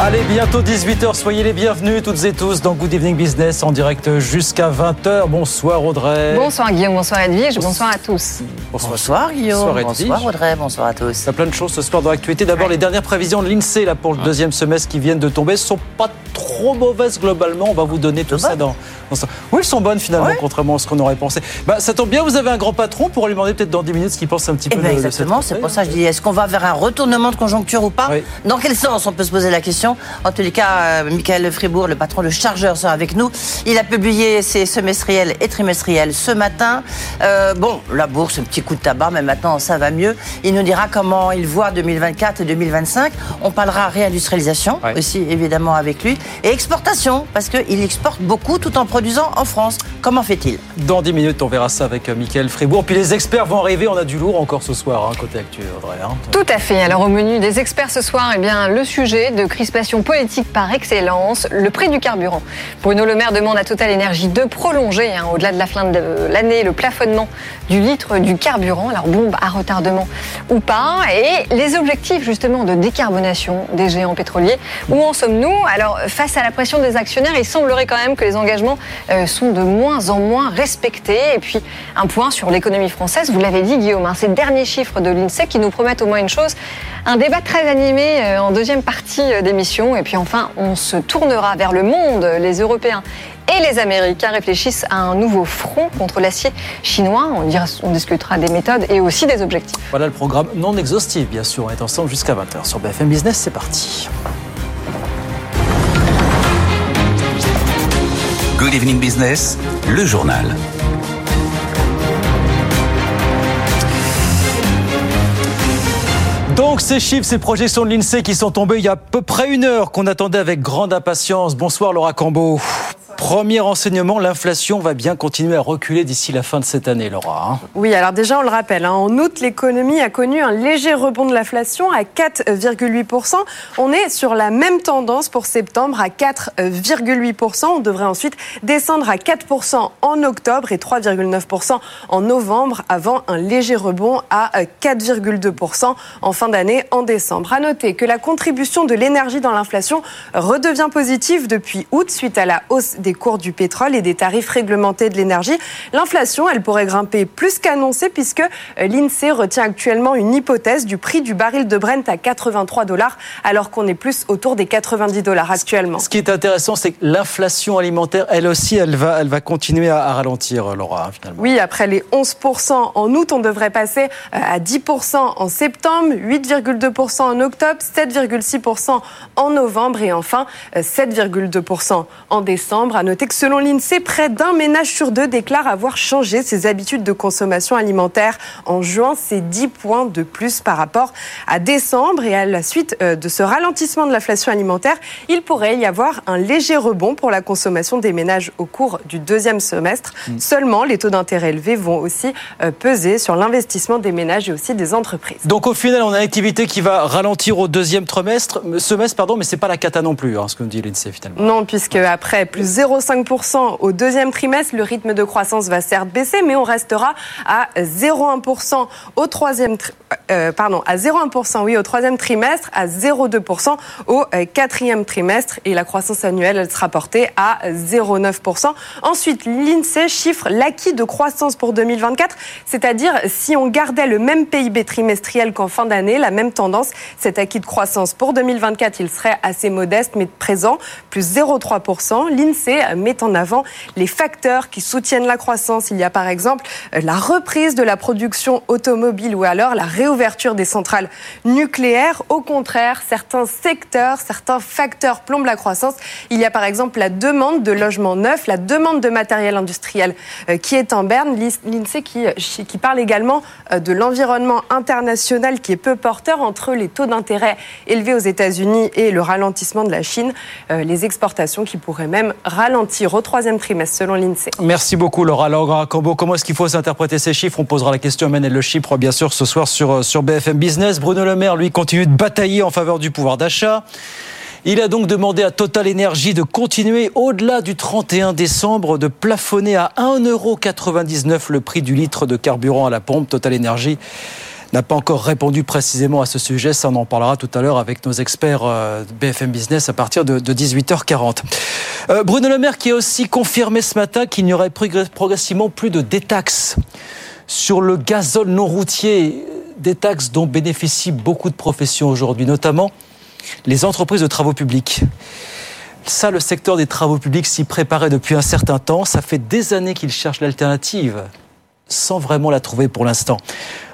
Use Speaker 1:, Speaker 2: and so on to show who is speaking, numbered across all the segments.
Speaker 1: Allez, bientôt 18h, soyez les bienvenus toutes et tous dans Good Evening Business en direct jusqu'à 20h. Bonsoir Audrey.
Speaker 2: Bonsoir Guillaume, bonsoir Edwige, bonsoir à tous.
Speaker 3: Bonsoir, Guillaume,
Speaker 1: Bonsoir, Edwige.
Speaker 3: bonsoir Audrey, bonsoir à tous.
Speaker 1: Il y a plein de choses ce soir dans l'actualité. D'abord, les dernières prévisions de l'INSEE là, pour le deuxième semestre qui viennent de tomber sont pas trop mauvaises globalement. On va vous donner tout ça dans, dans ça. Oui, elles sont bonnes finalement,
Speaker 3: Ouais.
Speaker 1: contrairement à ce qu'on aurait pensé. Bah, ça tombe bien, vous avez un grand patron pour lui demander peut-être dans 10 minutes ce qu'il pense un petit
Speaker 3: Eh
Speaker 1: peu
Speaker 3: bien
Speaker 1: de,
Speaker 3: exactement, c'est pour ça que je dis, est-ce qu'on va vers un retournement de conjoncture ou pas
Speaker 1: Oui.
Speaker 3: Dans quel sens On peut se poser la question. En tous les cas, euh, Michael Fribourg, le patron de Chargeur, sera avec nous. Il a publié ses semestriels et trimestriels ce matin. Euh, bon, la bourse, un petit coup de tabac, mais maintenant ça va mieux. Il nous dira comment il voit 2024 et 2025. On parlera réindustrialisation
Speaker 1: Ouais.
Speaker 3: aussi, évidemment, avec lui. Et exportation, parce qu'il exporte beaucoup tout en produisant en France. Comment fait-il?
Speaker 1: Dans 10 minutes, on verra ça avec euh, Mickaël Fribourg. Puis les experts vont arriver. On a du lourd encore ce soir, hein, côté actuel, Audrey. hein.
Speaker 2: Tout à fait. Alors au menu des experts ce soir, eh bien le sujet de crispation politique par excellence, le prix du carburant. Bruno Le Maire demande à Total Énergie de prolonger, hein, au-delà de la fin de l'année, le plafonnement du litre du carburant. Alors bombe à retardement ou pas. Et les objectifs justement de décarbonation des géants pétroliers. Où en sommes-nous? Alors face à la pression des actionnaires, il semblerait quand même que les engagements euh, sont de moins en moins respectés. Et puis un point sur l'économie française. Vous l'avez dit Guillaume, hein, ces derniers chiffres de l'INSEE qui nous promettent au moins une chose, un débat très animé euh, en deuxième partie euh, d'émission. Et puis enfin, on se tournera vers le monde. Les Européens et les Américains réfléchissent à un nouveau front contre l'acier chinois. On, on discutera des méthodes et aussi des objectifs.
Speaker 1: Voilà le programme non exhaustif, bien sûr. On est ensemble jusqu'à 20h sur BFM Business. C'est parti.
Speaker 4: Good Evening Business, le journal.
Speaker 1: Donc ces chiffres, ces projections de l'INSEE qui sont tombées il y a à peu près une heure, qu'on attendait avec grande impatience. Bonsoir Laura Cambeau. Premier renseignement, l'inflation va bien continuer à reculer d'ici la fin de cette année, Laura. hein.
Speaker 5: Oui, alors déjà, on le rappelle, hein, en août, l'économie a connu un léger rebond de l'inflation à 4,8%. On est sur la même tendance pour septembre à 4,8%. On devrait ensuite descendre à 4% en octobre et 3,9% en novembre avant un léger rebond à euh, 4,2% en fin d'année en décembre. À noter que la contribution de l'énergie dans l'inflation redevient positive depuis août suite à la hausse des cours du pétrole et des tarifs réglementés de l'énergie. L'inflation, elle pourrait grimper plus qu'annoncé puisque euh, l'INSEE retient actuellement une hypothèse du prix du baril de Brent à 83 dollars alors qu'on est plus autour des 90 dollars actuellement.
Speaker 1: Ce qui est intéressant, c'est que l'inflation alimentaire, elle aussi, elle va, elle va continuer à, à ralentir, Laura, hein, finalement.
Speaker 5: Oui, après les 11% en août, on devrait passer euh, à 10% en septembre, 8,2% en octobre, 7,6% en novembre et enfin euh, 7,2% en décembre. À noter que selon l'INSEE, près d'un ménage sur deux déclare avoir changé ses habitudes de consommation alimentaire en juin. C'est 10 points de plus par rapport à décembre. Et à la suite euh, de ce ralentissement de l'inflation alimentaire, il pourrait y avoir un léger rebond pour la consommation des ménages au cours du deuxième semestre. Seulement, les taux d'intérêt élevés vont aussi euh, peser sur l'investissement des ménages et aussi des entreprises.
Speaker 1: Donc au final, on a une activité qui va ralentir au deuxième trimestre, semestre, pardon, mais c'est pas la cata non plus, hein, ce que nous dit l'INSEE finalement.
Speaker 5: Non, puisque après plus 0,5% au deuxième trimestre, le rythme de croissance va certes baisser, mais on restera à 0,1% au troisième, tri- euh, pardon, à 0,1% oui au troisième trimestre, à 0,2% au euh, quatrième trimestre, et la croissance annuelle elle sera portée à 0,9%. Ensuite, l'Insee chiffre l'acquis de croissance pour 2024, c'est-à-dire si on gardait le même PIB trimestriel qu'en fin d'année, la même tendance, cet acquis de croissance pour 2024, il serait assez modeste, mais présent, plus 0,3%. L'INSEE met en avant les facteurs qui soutiennent la croissance. Il y a par exemple euh, la reprise de la production automobile ou alors la réouverture des centrales nucléaires. Au contraire, certains secteurs, certains facteurs plombent la croissance. Il y a par exemple la demande de logements neufs, la demande de matériel industriel euh, qui est en berne. L'INSEE qui, euh, qui parle également euh, de l'environnement international qui est peu porteur entre les taux d'intérêt élevés aux États-Unis et le ralentissement de la Chine, euh, les exportations qui pourraient même ralentir ralentir au troisième trimestre selon l'INSEE.
Speaker 1: Merci beaucoup Laura. Laura comment est-ce qu'il faut s'interpréter ces chiffres? On posera la question à Manel Le Chypre bien sûr ce soir sur, sur BFM Business. Bruno Le Maire, lui, continue de batailler en faveur du pouvoir d'achat. Il a donc demandé à Total Energy de continuer au-delà du 31 décembre, de plafonner à 1,99€ le prix du litre de carburant à la pompe. Total Energy n'a pas encore répondu précisément à ce sujet. Ça, on en parlera tout à l'heure avec nos experts euh, BFM Business à partir de, 18h40. Euh, Bruno Le Maire qui a aussi confirmé ce matin qu'il n'y aurait progressivement plus de détaxes sur le gazole non routier, des taxes dont bénéficient beaucoup de professions aujourd'hui, notamment les entreprises de travaux publics. Ça, le secteur des travaux publics s'y préparait depuis un certain temps. Ça fait des années qu'il cherche l'alternative, sans vraiment la trouver pour l'instant.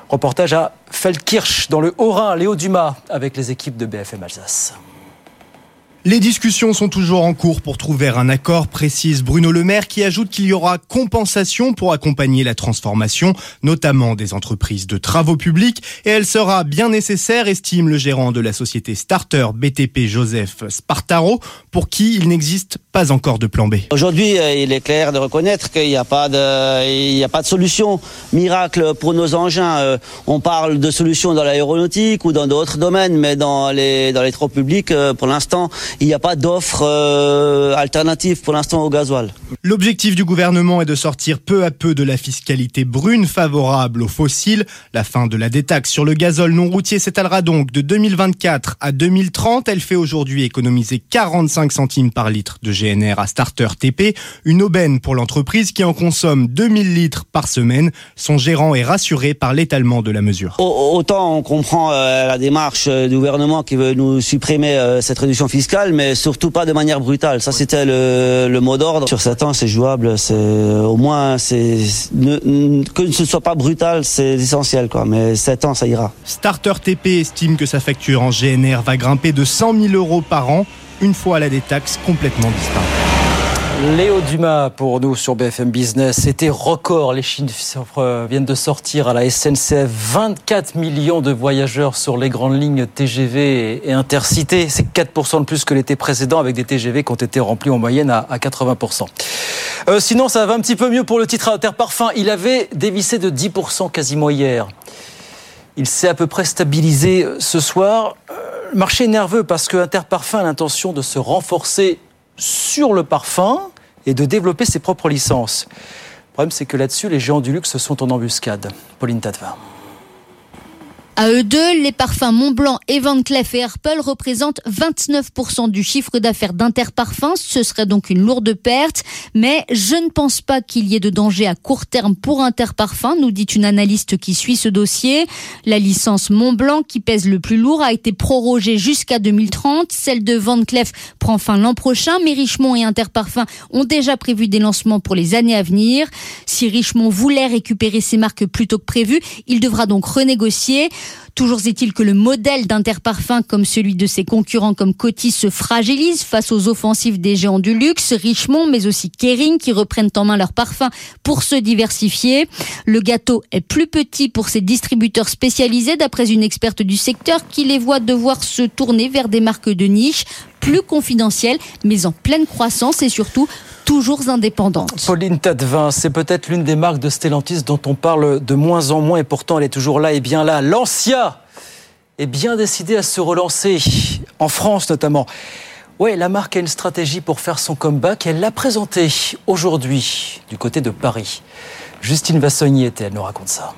Speaker 1: Reportage à Feldkirch, dans le Haut-Rhin, Léo Dumas, avec les équipes de BFM Alsace.
Speaker 6: Les discussions sont toujours en cours pour trouver un accord, précise Bruno Le Maire, qui ajoute qu'il y aura compensation pour accompagner la transformation, notamment des entreprises de travaux publics, et elle sera bien nécessaire, estime le gérant de la société Starter BTP Joseph Spartaro, pour qui il n'existe pas encore de plan B.
Speaker 7: Aujourd'hui, euh, il est clair de reconnaître qu'il n'y a pas de, il a pas de solution miracle pour nos engins. Euh, on parle de solutions dans l'aéronautique ou dans d'autres domaines, mais dans les, dans les travaux publics, euh, pour l'instant, il n'y a pas d'offre euh, alternative pour l'instant au gasoil.
Speaker 6: L'objectif du gouvernement est de sortir peu à peu de la fiscalité brune favorable aux fossiles. La fin de la détaxe sur le gazole non routier s'étalera donc de 2024 à 2030. Elle fait aujourd'hui économiser 45 centimes par litre de GNR à Starter TP, une aubaine pour l'entreprise qui en consomme 2000 litres par semaine. Son gérant est rassuré par l'étalement de la mesure.
Speaker 7: Autant on comprend euh, la démarche du gouvernement qui veut nous supprimer euh, cette réduction fiscale mais surtout pas de manière brutale. Ça, c'était le, mot d'ordre. Sur 7 ans, c'est jouable. C'est au moins, c'est que ce soit pas brutal, c'est essentiel, quoi. Mais 7 ans, ça ira.
Speaker 6: Starter TP estime que sa facture en GNR va grimper de 100 000 euros par an une fois la détaxe complètement distincte.
Speaker 1: Léo Dumas pour nous sur BFM Business. C'était record. Les chiffres viennent de sortir à la SNCF. 24 millions de voyageurs sur les grandes lignes TGV et Intercité. C'est 4% de plus que l'été précédent avec des TGV qui ont été remplis en moyenne à 80%. Euh, sinon, ça va un petit peu mieux pour le titre Interparfum. Il avait dévissé de 10% quasiment hier. Il s'est à peu près stabilisé euh, ce soir. Euh, le marché est nerveux parce que Interparfum a l'intention de se renforcer sur le parfum et de développer ses propres licences. Le problème, c'est que là-dessus, les géants du luxe sont en embuscade. Pauline Tadevin.
Speaker 8: À eux deux, les parfums Montblanc et Van Cleef et Arpels représentent 29% du chiffre d'affaires d'Interparfums. Ce serait donc une lourde perte. Mais je ne pense pas qu'il y ait de danger à court terme pour Interparfums, nous dit une analyste qui suit ce dossier. La licence Montblanc, qui pèse le plus lourd, a été prorogée jusqu'à 2030. Celle de Van Cleef prend fin l'an prochain, mais Richemont et Interparfums ont déjà prévu des lancements pour les années à venir. Si Richemont voulait récupérer ses marques plus tôt que prévu, il devra donc renégocier. Toujours est-il que le modèle d'Interparfum, comme celui de ses concurrents comme Coty, se fragilise face aux offensives des géants du luxe, Richemont, mais aussi Kering, qui reprennent en main leurs parfums pour se diversifier. Le gâteau est plus petit pour ces distributeurs spécialisés, d'après une experte du secteur, qui les voit devoir se tourner vers des marques de niche plus confidentielles, mais en pleine croissance et surtout toujours indépendante.
Speaker 1: Pauline Tadevin, c'est peut-être l'une des marques de Stellantis dont on parle de moins en moins et pourtant elle est toujours là et bien là. Lancia est bien décidée à se relancer, en France notamment. Oui, la marque a une stratégie pour faire son comeback. Elle l'a présentée aujourd'hui du côté de Paris. Justine Vassogny était, elle nous raconte ça.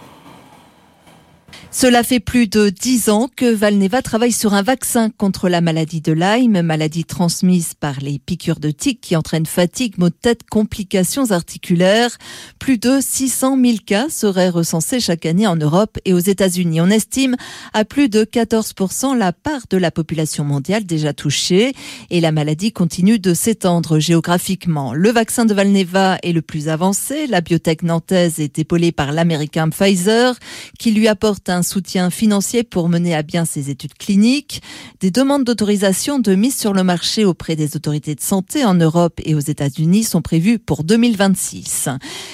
Speaker 9: Cela fait plus de dix ans que Valneva travaille sur un vaccin contre la maladie de Lyme, maladie transmise par les piqûres de tiques qui entraînent fatigue, maux de tête, complications articulaires. Plus de 600 000 cas seraient recensés chaque année en Europe et aux États-Unis. On estime à plus de 14% la part de la population mondiale déjà touchée et la maladie continue de s'étendre géographiquement. Le vaccin de Valneva est le plus avancé. La biotech nantaise est épaulée par l'américain Pfizer qui lui apporte un soutien financier pour mener à bien ses études cliniques. Des demandes d'autorisation de mise sur le marché auprès des autorités de santé en Europe et aux États-Unis sont prévues pour 2026.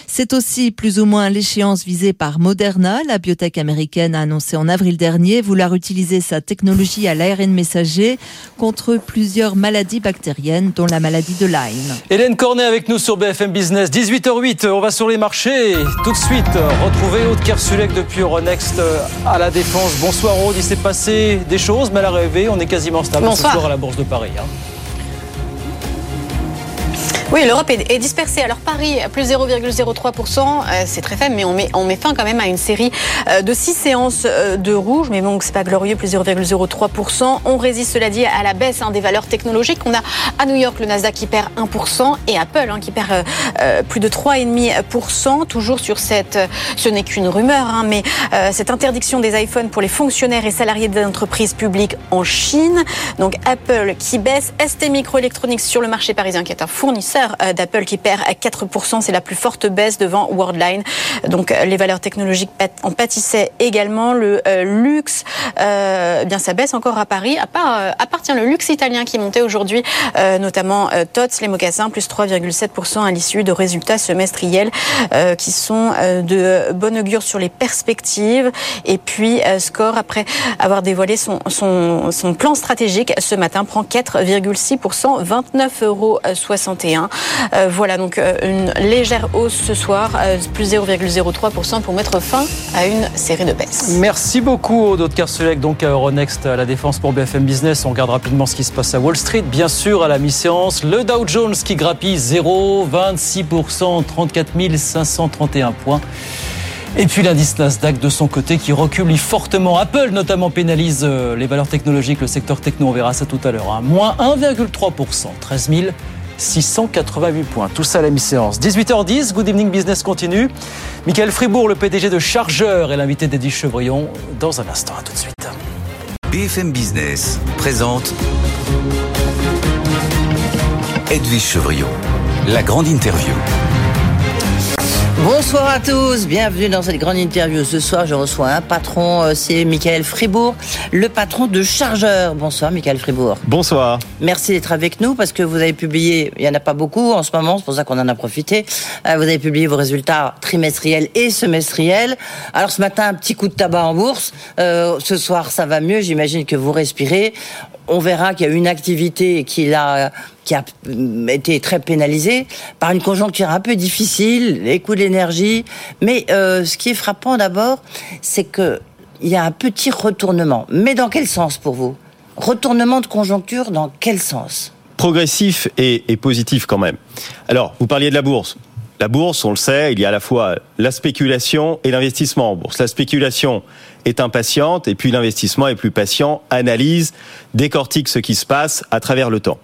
Speaker 9: C'est aussi plus ou moins l'échéance visée par Moderna. La biotech américaine a annoncé en avril dernier vouloir utiliser sa technologie à l'ARN messager contre plusieurs maladies bactériennes, dont la maladie de Lyme.
Speaker 1: Hélène Cornet avec nous sur BFM Business. 18h08, on va sur les marchés. Tout de suite, retrouver Aude Kersulek depuis Euronext à la Défense. Bonsoir Aude, il s'est passé des choses, mais à l'arrivée, on est quasiment stable
Speaker 10: Bonsoir.
Speaker 1: ce soir à la Bourse de Paris. hein.
Speaker 10: Oui, l'Europe est, dispersée. Alors Paris, plus 0,03%, euh, c'est très faible, mais on met, fin quand même à une série euh, de six séances euh, de rouge. Mais bon, c'est pas glorieux, plus 0,03%. On résiste, cela dit, à la baisse hein, des valeurs technologiques. On a à New York le Nasdaq qui perd 1% et Apple hein, qui perd plus de 3,5%. Toujours sur cette, ce n'est qu'une rumeur, hein, mais cette interdiction des iPhones pour les fonctionnaires et salariés des entreprises publiques en Chine. Donc Apple qui baisse, ST Microelectronics sur le marché parisien qui est un fournisseur euh, d'Apple qui perd à 4%, c'est la plus forte baisse devant Worldline. Donc euh, les valeurs technologiques en pâtissaient également. Le euh, luxe, eh bien ça baisse encore à Paris. À part, le luxe italien qui montait aujourd'hui, notamment Tots, les mocassins, plus 3,7% à l'issue de résultats semestriels qui sont de bonne augure sur les perspectives. Et puis Score, après avoir dévoilé son, son, son plan stratégique, ce matin prend 4,6%, 29,61 euros. Euh, voilà donc euh, une légère hausse ce soir, euh, plus 0,03% pour mettre fin à une série de baisses.
Speaker 1: Merci beaucoup Aude Kersulek, donc à Euronext à la Défense pour BFM Business. On regarde rapidement ce qui se passe à Wall Street. Bien sûr, à la mi-séance, le Dow Jones qui grappille 0,26%, 34 531 points. Et puis l'indice Nasdaq de son côté qui recule fortement. Apple notamment pénalise les valeurs technologiques, le secteur techno, on verra ça tout à l'heure. hein. Moins 1,3%, 13 688 points. Tout ça à la mi-séance. 18h10, Good Evening Business continue. Michael Fribourg, le PDG de Chargeur, est l'invité d'Eddie Chevrillon dans un instant. À tout de suite.
Speaker 4: BFM Business présente Edwige Chevrillon, la grande interview.
Speaker 3: Bonsoir à tous, bienvenue dans cette grande interview. Ce soir, je reçois un patron, euh, c'est Michael Fribourg, le patron de Chargeur. Bonsoir Michael Fribourg.
Speaker 11: Bonsoir.
Speaker 3: Merci d'être avec nous parce que vous avez publié, il n'y en a pas beaucoup en ce moment, c'est pour ça qu'on en a profité. Euh, Vous avez publié vos résultats trimestriels et semestriels. Alors ce matin, un petit coup de tabac en bourse. Euh, ce soir, ça va mieux, j'imagine que vous respirez. On verra qu'il y a une activité qui a, été très pénalisée par une conjoncture un peu difficile, les coûts de l'énergie. Mais euh, ce qui est frappant d'abord, c'est que il y a un petit retournement. Mais dans quel sens pour vous? Retournement de conjoncture dans quel sens?
Speaker 11: Progressif et positif quand même. Alors, vous parliez de la bourse. La bourse, on le sait, il y a à la fois la spéculation et l'investissement en bourse. La spéculation est impatiente et puis l'investissement est plus patient, analyse, décortique ce qui se passe à travers le temps.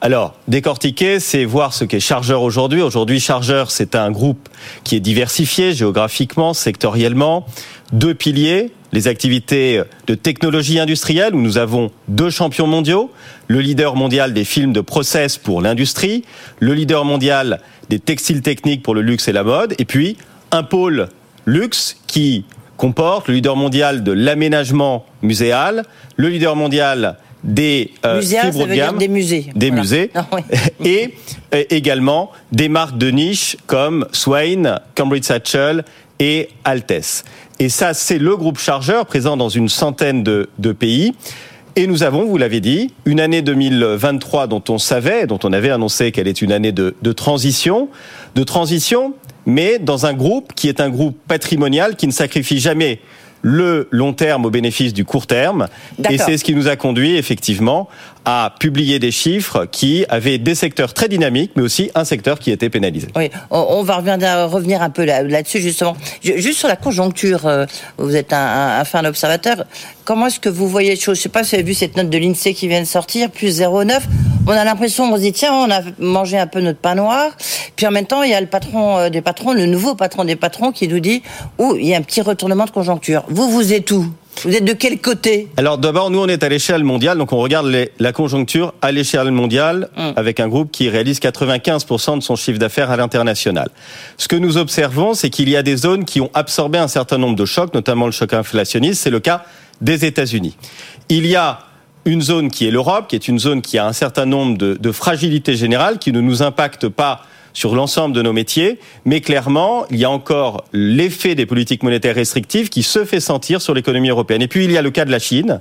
Speaker 11: Alors, décortiquer, c'est voir ce qu'est Chargeur aujourd'hui. Aujourd'hui, Chargeur, c'est un groupe qui est diversifié géographiquement, sectoriellement. Deux piliers, les activités de technologie industrielle, où nous avons deux champions mondiaux, le leader mondial des films de process pour l'industrie, le leader mondial des textiles techniques pour le luxe et la mode, et puis un pôle luxe qui comporte le leader mondial de l'aménagement muséal, le leader mondial des euh, fibres de gamme,
Speaker 3: des musées.
Speaker 11: des
Speaker 3: Voilà.
Speaker 11: musées,
Speaker 3: Ah oui.
Speaker 11: et euh, également des marques de niche comme Swain, Cambridge Satchel et Altes. Et ça, c'est le groupe chargeur présent dans une centaine de, de pays. Et nous avons, vous l'avez dit, une année 2023 dont on savait, dont on avait annoncé qu'elle est une année de, de transition, de transition, mais dans un groupe qui est un groupe patrimonial qui ne sacrifie jamais le long terme au bénéfice du court terme. Et c'est ce qui nous a conduit effectivement à publier des chiffres qui avaient des secteurs très dynamiques, mais aussi un secteur qui était pénalisé.
Speaker 3: Oui, on, va revenir, un peu là- là-dessus justement. Ju- Juste sur la conjoncture, euh, vous êtes un, fin observateur. Comment est-ce que vous voyez les choses? Je sais pas si vous avez vu cette note de l'INSEE qui vient de sortir, plus 0,9. On a l'impression, on se dit tiens, on a mangé un peu notre pain noir. Puis en même temps, il y a le patron euh, des patrons, le nouveau patron des patrons, qui nous dit oh, il y a un petit retournement de conjoncture. Vous, vous êtes où? Vous êtes de quel côté?
Speaker 11: Alors d'abord, nous, on est à l'échelle mondiale, donc on regarde les- la conjoncture à l'échelle mondiale
Speaker 3: Hum.
Speaker 11: avec un groupe qui réalise 95% de son chiffre d'affaires à l'international. Ce que nous observons, c'est qu'il y a des zones qui ont absorbé un certain nombre de chocs, notamment le choc inflationniste. C'est le cas des États-Unis. Il y a une zone qui est l'Europe, qui est une zone qui a un certain nombre de, fragilités générales qui ne nous impactent pas sur l'ensemble de nos métiers, mais clairement, il y a encore l'effet des politiques monétaires restrictives qui se fait sentir sur l'économie européenne. Et puis, il y a le cas de la Chine.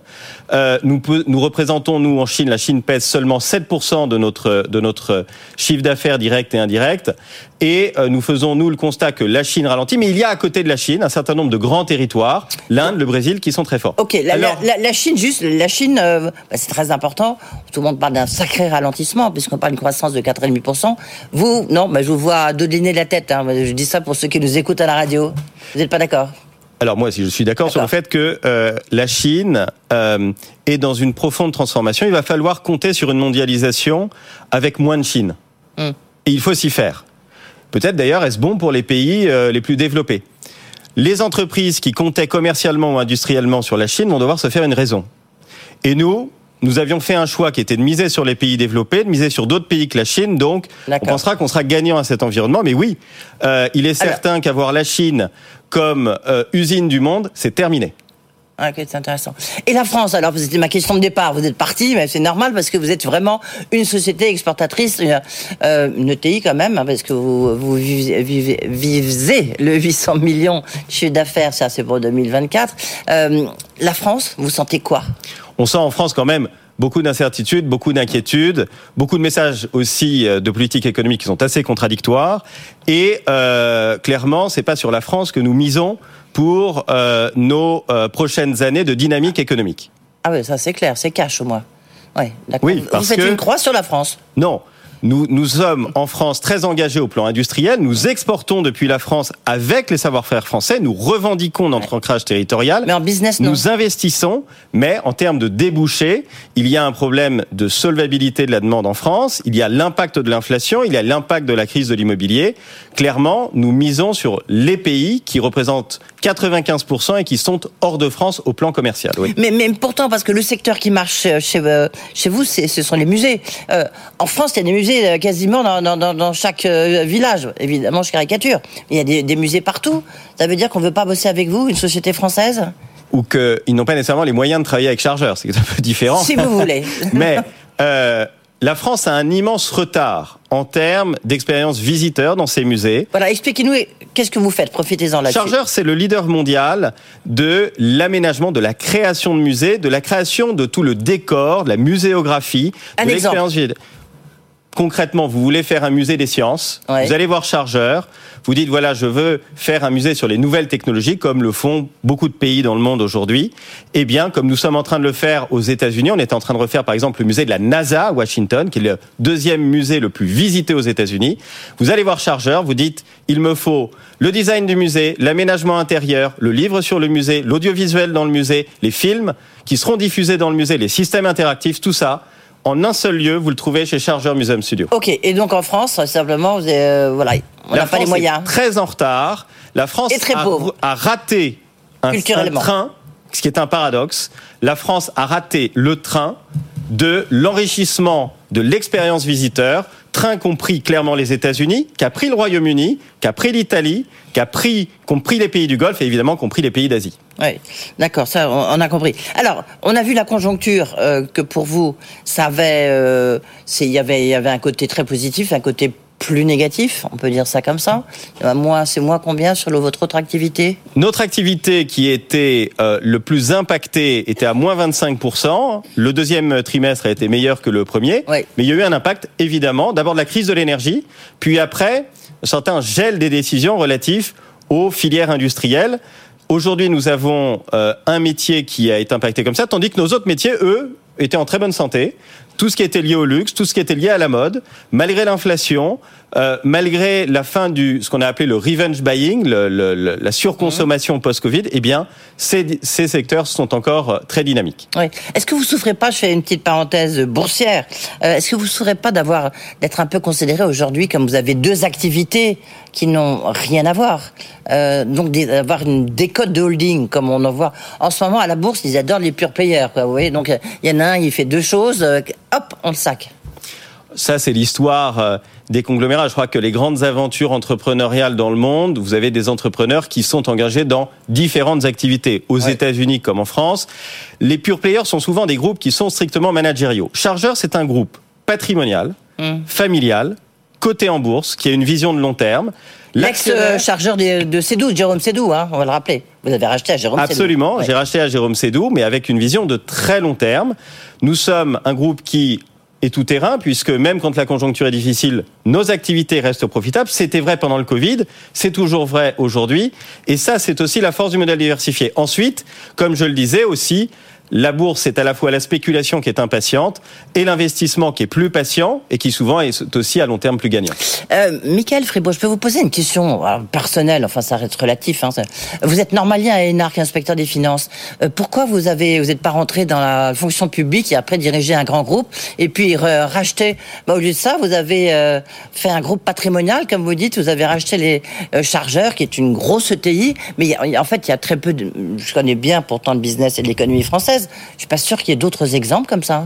Speaker 11: Euh, nous, représentons, nous, en Chine, la Chine pèse seulement 7% de notre, de notre chiffre d'affaires direct et indirect. Et euh, nous faisons, nous, le constat que la Chine ralentit, mais il y a à côté de la Chine un certain nombre de grands territoires, l'Inde, le Brésil, qui sont très forts.
Speaker 3: Ok, la,
Speaker 11: Alors-
Speaker 3: la- la- la Chine, juste, la Chine, euh, bah, c'est très important. Tout le monde parle d'un sacré ralentissement, puisqu'on parle d'une croissance de 4,5%. Vous, non, bah, je vous vois dodeliner la tête. Hein. Je dis ça pour ceux qui nous écoutent à la radio. Vous n'êtes pas d'accord?
Speaker 11: Alors moi, si je suis d'accord sur le fait que euh, la Chine euh, est dans une profonde transformation, il va falloir compter sur une mondialisation avec moins de Chine.
Speaker 3: Hmm.
Speaker 11: Et il faut s'y faire. Peut-être d'ailleurs est-ce bon pour les pays euh, les plus développés? Les entreprises qui comptaient commercialement ou industriellement sur la Chine vont devoir se faire une raison. Et nous, nous avions fait un choix qui était de miser sur les pays développés, de miser sur d'autres pays que la Chine. Donc, on pensera qu'on sera gagnant à cet environnement. Mais oui, euh, il est certain qu'avoir la Chine comme euh, usine du monde, c'est terminé.
Speaker 3: Ah, Ok, c'est intéressant. Et la France, alors, c'était ma question de départ. Vous êtes parti, mais c'est normal parce que vous êtes vraiment une société exportatrice, une, euh, une ETI quand même, hein, parce que vous, vous vivez, le 800 millions de chiffre d'affaires, ça c'est pour 2024. Euh, la France, vous sentez quoi?
Speaker 11: On sent en France quand même beaucoup d'incertitudes, beaucoup d'inquiétudes, beaucoup de messages aussi euh, de politique économique qui sont assez contradictoires. Et euh, clairement, c'est pas sur la France que nous misons pour euh, nos euh, prochaines années de dynamique économique.
Speaker 3: Ah oui, ça c'est clair, c'est cash au moins. Ouais.
Speaker 11: Oui,
Speaker 3: vous faites
Speaker 11: que-
Speaker 3: une croix sur la France.
Speaker 11: Non. Nous, nous sommes en France très engagés au plan industriel. Nous exportons depuis la France avec les savoir-faire français. Nous revendiquons notre ancrage territorial.
Speaker 3: Mais en business, non.
Speaker 11: Nous investissons, mais en termes de débouchés, il y a un problème de solvabilité de la demande en France. Il y a l'impact de l'inflation. Il y a l'impact de la crise de l'immobilier. Clairement, nous misons sur les pays qui représentent 95% et qui sont hors de France au plan commercial. Oui.
Speaker 3: Mais, mais pourtant, parce que le secteur qui marche chez, chez, euh, chez vous, ce sont les musées. Euh, en France, il y a des musées euh, quasiment dans, dans, chaque euh, village. Évidemment, je caricature. Il y a des, des musées partout. Ça veut dire qu'on ne veut pas bosser avec vous, une société française?
Speaker 11: Ou qu'ils n'ont pas nécessairement les moyens de travailler avec chargeurs. C'est un peu différent.
Speaker 3: Si vous voulez.
Speaker 11: Mais euh, la France a un immense retard en termes d'expérience visiteur dans ses musées.
Speaker 3: Voilà, expliquez-nous, qu'est-ce que vous faites? Profitez-en là-dessus.
Speaker 11: Chargeur, c'est le leader mondial de l'aménagement, de la création de musées, de la création de tout le décor, de la muséographie,
Speaker 3: Un
Speaker 11: de l'expérience. Concrètement, vous voulez faire un musée des sciences,
Speaker 3: Ouais.
Speaker 11: vous allez voir Chargeur, vous dites voilà, je veux faire un musée sur les nouvelles technologies, comme le font beaucoup de pays dans le monde aujourd'hui. Eh bien, comme nous sommes en train de le faire aux États-Unis, on est en train de refaire par exemple le musée de la NASA à Washington, qui est le deuxième musée le plus visité aux États-Unis. Vous allez voir Chargeur, vous dites il me faut le design du musée, l'aménagement intérieur, le livre sur le musée, l'audiovisuel dans le musée, les films qui seront diffusés dans le musée, les systèmes interactifs, tout ça. En un seul lieu, vous le trouvez chez Chargeur Museum Studio.
Speaker 3: Ok, et donc en France, simplement, vous, euh, voilà, on n'a pas les moyens.
Speaker 11: est très en retard. La France
Speaker 3: très
Speaker 11: a,
Speaker 3: pauvre.
Speaker 11: a raté un, un train, ce qui est un paradoxe. La France a raté le train de l'enrichissement de l'expérience visiteur, train qu'ont pris clairement les États-Unis, qu'a pris le Royaume-Uni, qu'a pris l'Italie, qu'a pris, qu'ont pris les pays du Golfe et évidemment qu'ont pris les pays d'Asie.
Speaker 3: Oui, d'accord, ça, on, a compris. Alors, on a vu la conjoncture euh, que pour vous, ça avait, euh, il y avait, y avait un côté très positif, un côté plus négatif, on peut dire ça comme ça. Euh, Moi, c'est moi combien sur le- votre autre activité?
Speaker 11: Notre activité qui était euh, le plus impactée était à moins 25%. Le deuxième trimestre a été meilleur que le premier. Mais il y a eu un impact, évidemment, d'abord de la crise de l'énergie, puis après, certains gèlent des décisions relatifs aux filières industrielles. Aujourd'hui, nous avons euh, un métier qui a été impacté comme ça, tandis que nos autres métiers, eux, étaient en très bonne santé. Tout ce qui était lié au luxe, tout ce qui était lié à la mode, malgré l'inflation, euh, malgré la fin du ce qu'on a appelé le revenge buying, le, le, le, la surconsommation post-Covid, eh bien, ces, ces secteurs sont encore euh, très dynamiques.
Speaker 3: Oui. Est-ce que vous souffrez pas, je fais une petite parenthèse boursière, euh, est-ce que vous souffrez pas d'avoir d'être un peu considéré aujourd'hui comme vous avez deux activités qui n'ont rien à voir, euh, donc d'avoir une décote de holding comme on en voit en ce moment à la bourse, ils adorent les pure players, quoi, vous voyez. Donc il y en a un, il fait deux choses, hop, on le sac.
Speaker 11: Ça, c'est l'histoire euh, des conglomérats. Je crois que les grandes aventures entrepreneuriales dans le monde, vous avez des entrepreneurs qui sont engagés dans différentes activités. Aux États-Unis comme en France, les pure players sont souvent des groupes qui sont strictement managériaux. Chargeur, c'est un groupe patrimonial,
Speaker 3: Mm.
Speaker 11: familial, coté en bourse, qui a une vision de long terme.
Speaker 3: L'ex-chargeur de, de Sédou, Jérôme Sédou, hein, on va le rappeler. Vous avez racheté à Jérôme.
Speaker 11: Absolument.
Speaker 3: Ouais.
Speaker 11: J'ai racheté à Jérôme Sédou, mais avec une vision de très long terme. Nous sommes un groupe qui est tout terrain, puisque même quand la conjoncture est difficile, nos activités restent profitables. C'était vrai pendant le Covid, c'est toujours vrai aujourd'hui. Et ça, c'est aussi la force du modèle diversifié. Ensuite, comme je le disais aussi, la bourse, c'est à la fois la spéculation qui est impatiente et l'investissement qui est plus patient et qui souvent est aussi à long terme plus gagnant.
Speaker 3: Euh, Michael Fribourg, je peux vous poser une question personnelle, enfin ça reste relatif. Hein, vous êtes normalien à Énarque, inspecteur des finances. Euh, pourquoi vous avez, vous n'êtes pas rentré dans la fonction publique et après dirigé un grand groupe et puis re- racheté? Bah, Au lieu de ça, vous avez euh, fait un groupe patrimonial, comme vous dites, vous avez racheté les euh, chargeurs, qui est une grosse ETI, mais en fait il y a très peu de... Je connais bien pourtant le business et l'économie française. Je suis pas sûr qu'il y ait d'autres exemples comme ça.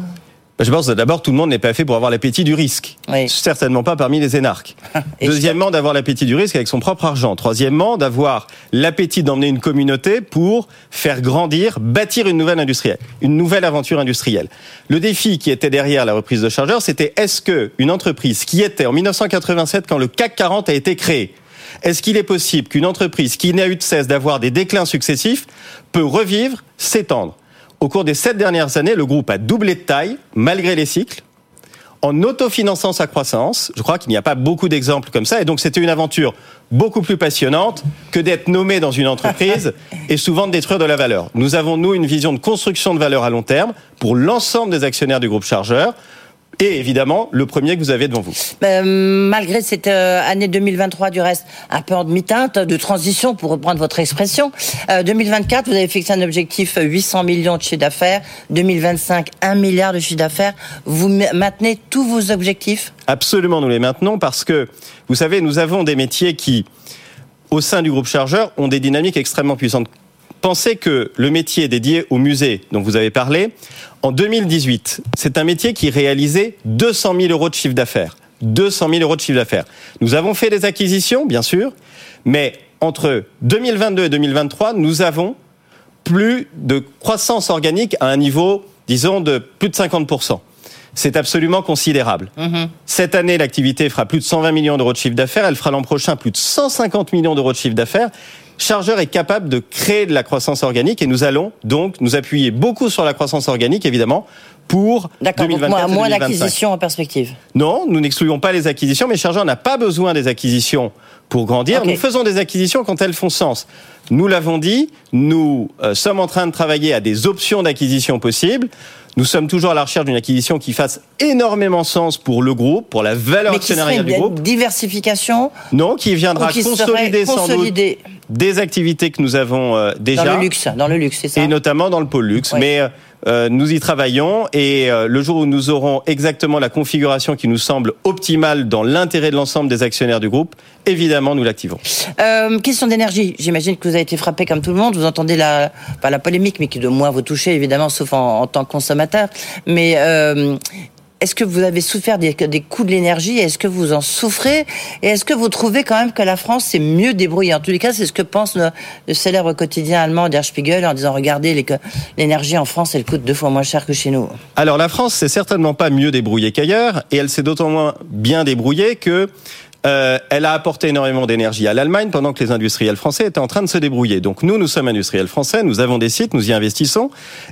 Speaker 11: Je pense que d'abord, tout le monde n'est pas fait pour avoir l'appétit du risque. Certainement pas parmi les énarques. Deuxièmement, d'avoir l'appétit du risque avec son propre argent. Troisièmement, d'avoir l'appétit d'emmener une communauté pour faire grandir, bâtir une nouvelle industrielle, une nouvelle aventure industrielle. Le défi qui était derrière la reprise de chargeurs, c'était est-ce que une entreprise qui était en 1987 quand le CAC 40 a été créé, est-ce qu'il est possible qu'une entreprise qui n'a eu de cesse d'avoir des déclins successifs peut revivre, s'étendre? Au cours des sept dernières années, le groupe a doublé de taille, malgré les cycles, en autofinançant sa croissance. Je crois qu'il n'y a pas beaucoup d'exemples comme ça. Et donc, c'était une aventure beaucoup plus passionnante que d'être nommé dans une entreprise et souvent de détruire de la valeur. Nous avons, nous, une vision de construction de valeur à long terme pour l'ensemble des actionnaires du groupe Chargeur. Et évidemment, le premier que vous avez devant vous.
Speaker 3: Euh, malgré cette euh, année 2023 du reste un peu en demi-teinte de transition pour reprendre votre expression, euh, 2024 vous avez fixé un objectif euh, 800 millions de chiffre d'affaires, 2025 1 milliard de chiffre d'affaires. Vous ma- maintenez tous vos objectifs?
Speaker 11: Absolument, nous les maintenons parce que, vous savez, nous avons des métiers qui, au sein du groupe Chargeur, ont des dynamiques extrêmement puissantes. Pensez que le métier dédié au musée dont vous avez parlé, en 2018, c'est un métier qui réalisait 200 000 euros de chiffre d'affaires. 200 000 euros de chiffre d'affaires. Nous avons fait des acquisitions, bien sûr, mais entre 2022 et 2023, nous avons plus de croissance organique à un niveau, disons, de plus de 50%. C'est absolument considérable. Cette année, l'activité fera plus de 120 millions d'euros de chiffre d'affaires. Elle fera l'an prochain plus de 150 millions d'euros de chiffre d'affaires. Chargeur est capable de créer de la croissance organique et nous allons donc nous appuyer beaucoup sur la croissance organique, évidemment, pour
Speaker 3: D'accord, donc
Speaker 11: 2024
Speaker 3: moins,
Speaker 11: et
Speaker 3: moins
Speaker 11: 2025.
Speaker 3: d'acquisitions en perspective.
Speaker 11: Non, nous n'excluons pas les acquisitions, mais Chargeur n'a pas besoin des acquisitions pour grandir. Nous faisons des acquisitions quand elles font sens. Nous l'avons dit, nous euh, sommes en train de travailler à des options d'acquisition possibles. Nous sommes toujours à la recherche d'une acquisition qui fasse énormément sens pour le groupe, pour la valeur
Speaker 3: Mais qui serait
Speaker 11: actionnariale du
Speaker 3: une
Speaker 11: groupe.
Speaker 3: diversification
Speaker 11: Non, qui viendra
Speaker 3: qui
Speaker 11: consolider sans doute des activités que nous avons euh, déjà.
Speaker 3: dans le luxe, dans le luxe, c'est ça
Speaker 11: Et notamment dans le pôle luxe. Mais euh, euh, nous y travaillons et euh, le jour où nous aurons exactement la configuration qui nous semble optimale dans l'intérêt de l'ensemble des actionnaires du groupe, évidemment, nous l'activons.
Speaker 3: Euh, question d'énergie. J'imagine que vous avez été frappé comme tout le monde. Vous entendez la, la polémique, mais qui de moins vous toucher, évidemment, sauf en, en tant que consommateur. Mais est-ce que vous avez souffert des, coûts de l'énergie? Est-ce que vous en souffrez? Et est-ce que vous trouvez quand même que la France s'est mieux débrouillée? En tous les cas, c'est ce que pense le, le célèbre quotidien allemand Der Spiegel en disant regardez, l'énergie en France, elle coûte deux fois moins cher que chez nous.
Speaker 11: Alors la France s'est certainement pas mieux débrouillée qu'ailleurs et elle s'est d'autant moins bien débrouillée que euh, elle a apporté énormément d'énergie à l'Allemagne pendant que les industriels français étaient en train de se débrouiller. Donc nous, nous sommes industriels français, nous avons des sites, nous y investissons,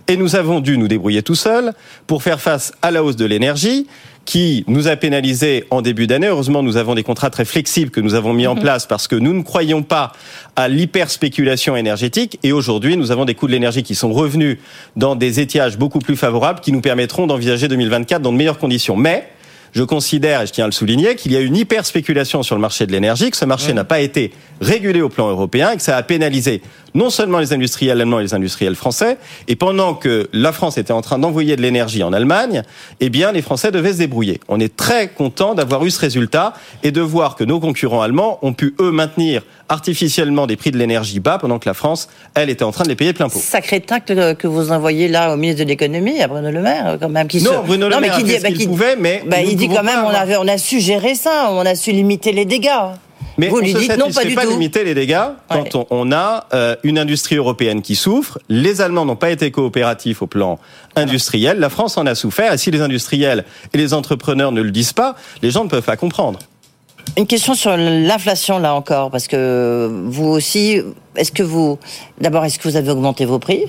Speaker 11: et nous avons dû nous débrouiller tout seuls pour faire face à la hausse de l'énergie qui nous a pénalisé en début d'année. Heureusement, nous avons des contrats très flexibles que nous avons mis en
Speaker 2: Mhm.
Speaker 11: place parce que nous ne croyons pas à l'hyperspéculation énergétique. Et aujourd'hui, nous avons des coûts de l'énergie qui sont revenus dans des étiages beaucoup plus favorables qui nous permettront d'envisager 2024 dans de meilleures conditions. Mais je considère, et je tiens à le souligner, qu'il y a une hyperspéculation sur le marché de l'énergie, que ce marché n'a pas été régulé au plan européen et que ça a pénalisé non seulement les industriels allemands et les industriels français, et pendant que la France était en train d'envoyer de l'énergie en Allemagne, eh bien, les Français devaient se débrouiller. On est très content d'avoir eu ce résultat et de voir que nos concurrents allemands ont pu, eux, maintenir artificiellement des prix de l'énergie bas pendant que la France, elle, était en train de les payer plein pot.
Speaker 3: Sacré tact que, que vous envoyez là au ministre de l'économie, à Bruno Le Maire, quand même. Qui
Speaker 11: Non,
Speaker 3: se...
Speaker 11: Bruno Le
Speaker 3: mais
Speaker 11: Maire
Speaker 3: qui
Speaker 11: a
Speaker 3: dit,
Speaker 11: fait ce
Speaker 3: bah,
Speaker 11: qu'il
Speaker 3: qui-
Speaker 11: pouvait, mais
Speaker 3: bah, il dit quand même, on, avait, on a su gérer ça, on a su limiter les dégâts.
Speaker 11: Mais
Speaker 3: vous lui dites non, pas du
Speaker 11: pas
Speaker 3: tout.
Speaker 11: limiter les dégâts quand on, on a euh, une industrie européenne qui souffre. Les Allemands n'ont pas été coopératifs au plan industriel. La France en a souffert. Et si les industriels et les entrepreneurs ne le disent pas, les gens ne peuvent pas comprendre.
Speaker 3: Une question sur l'inflation là encore, parce que vous aussi, est-ce que vous, d'abord, est-ce que vous avez augmenté vos prix?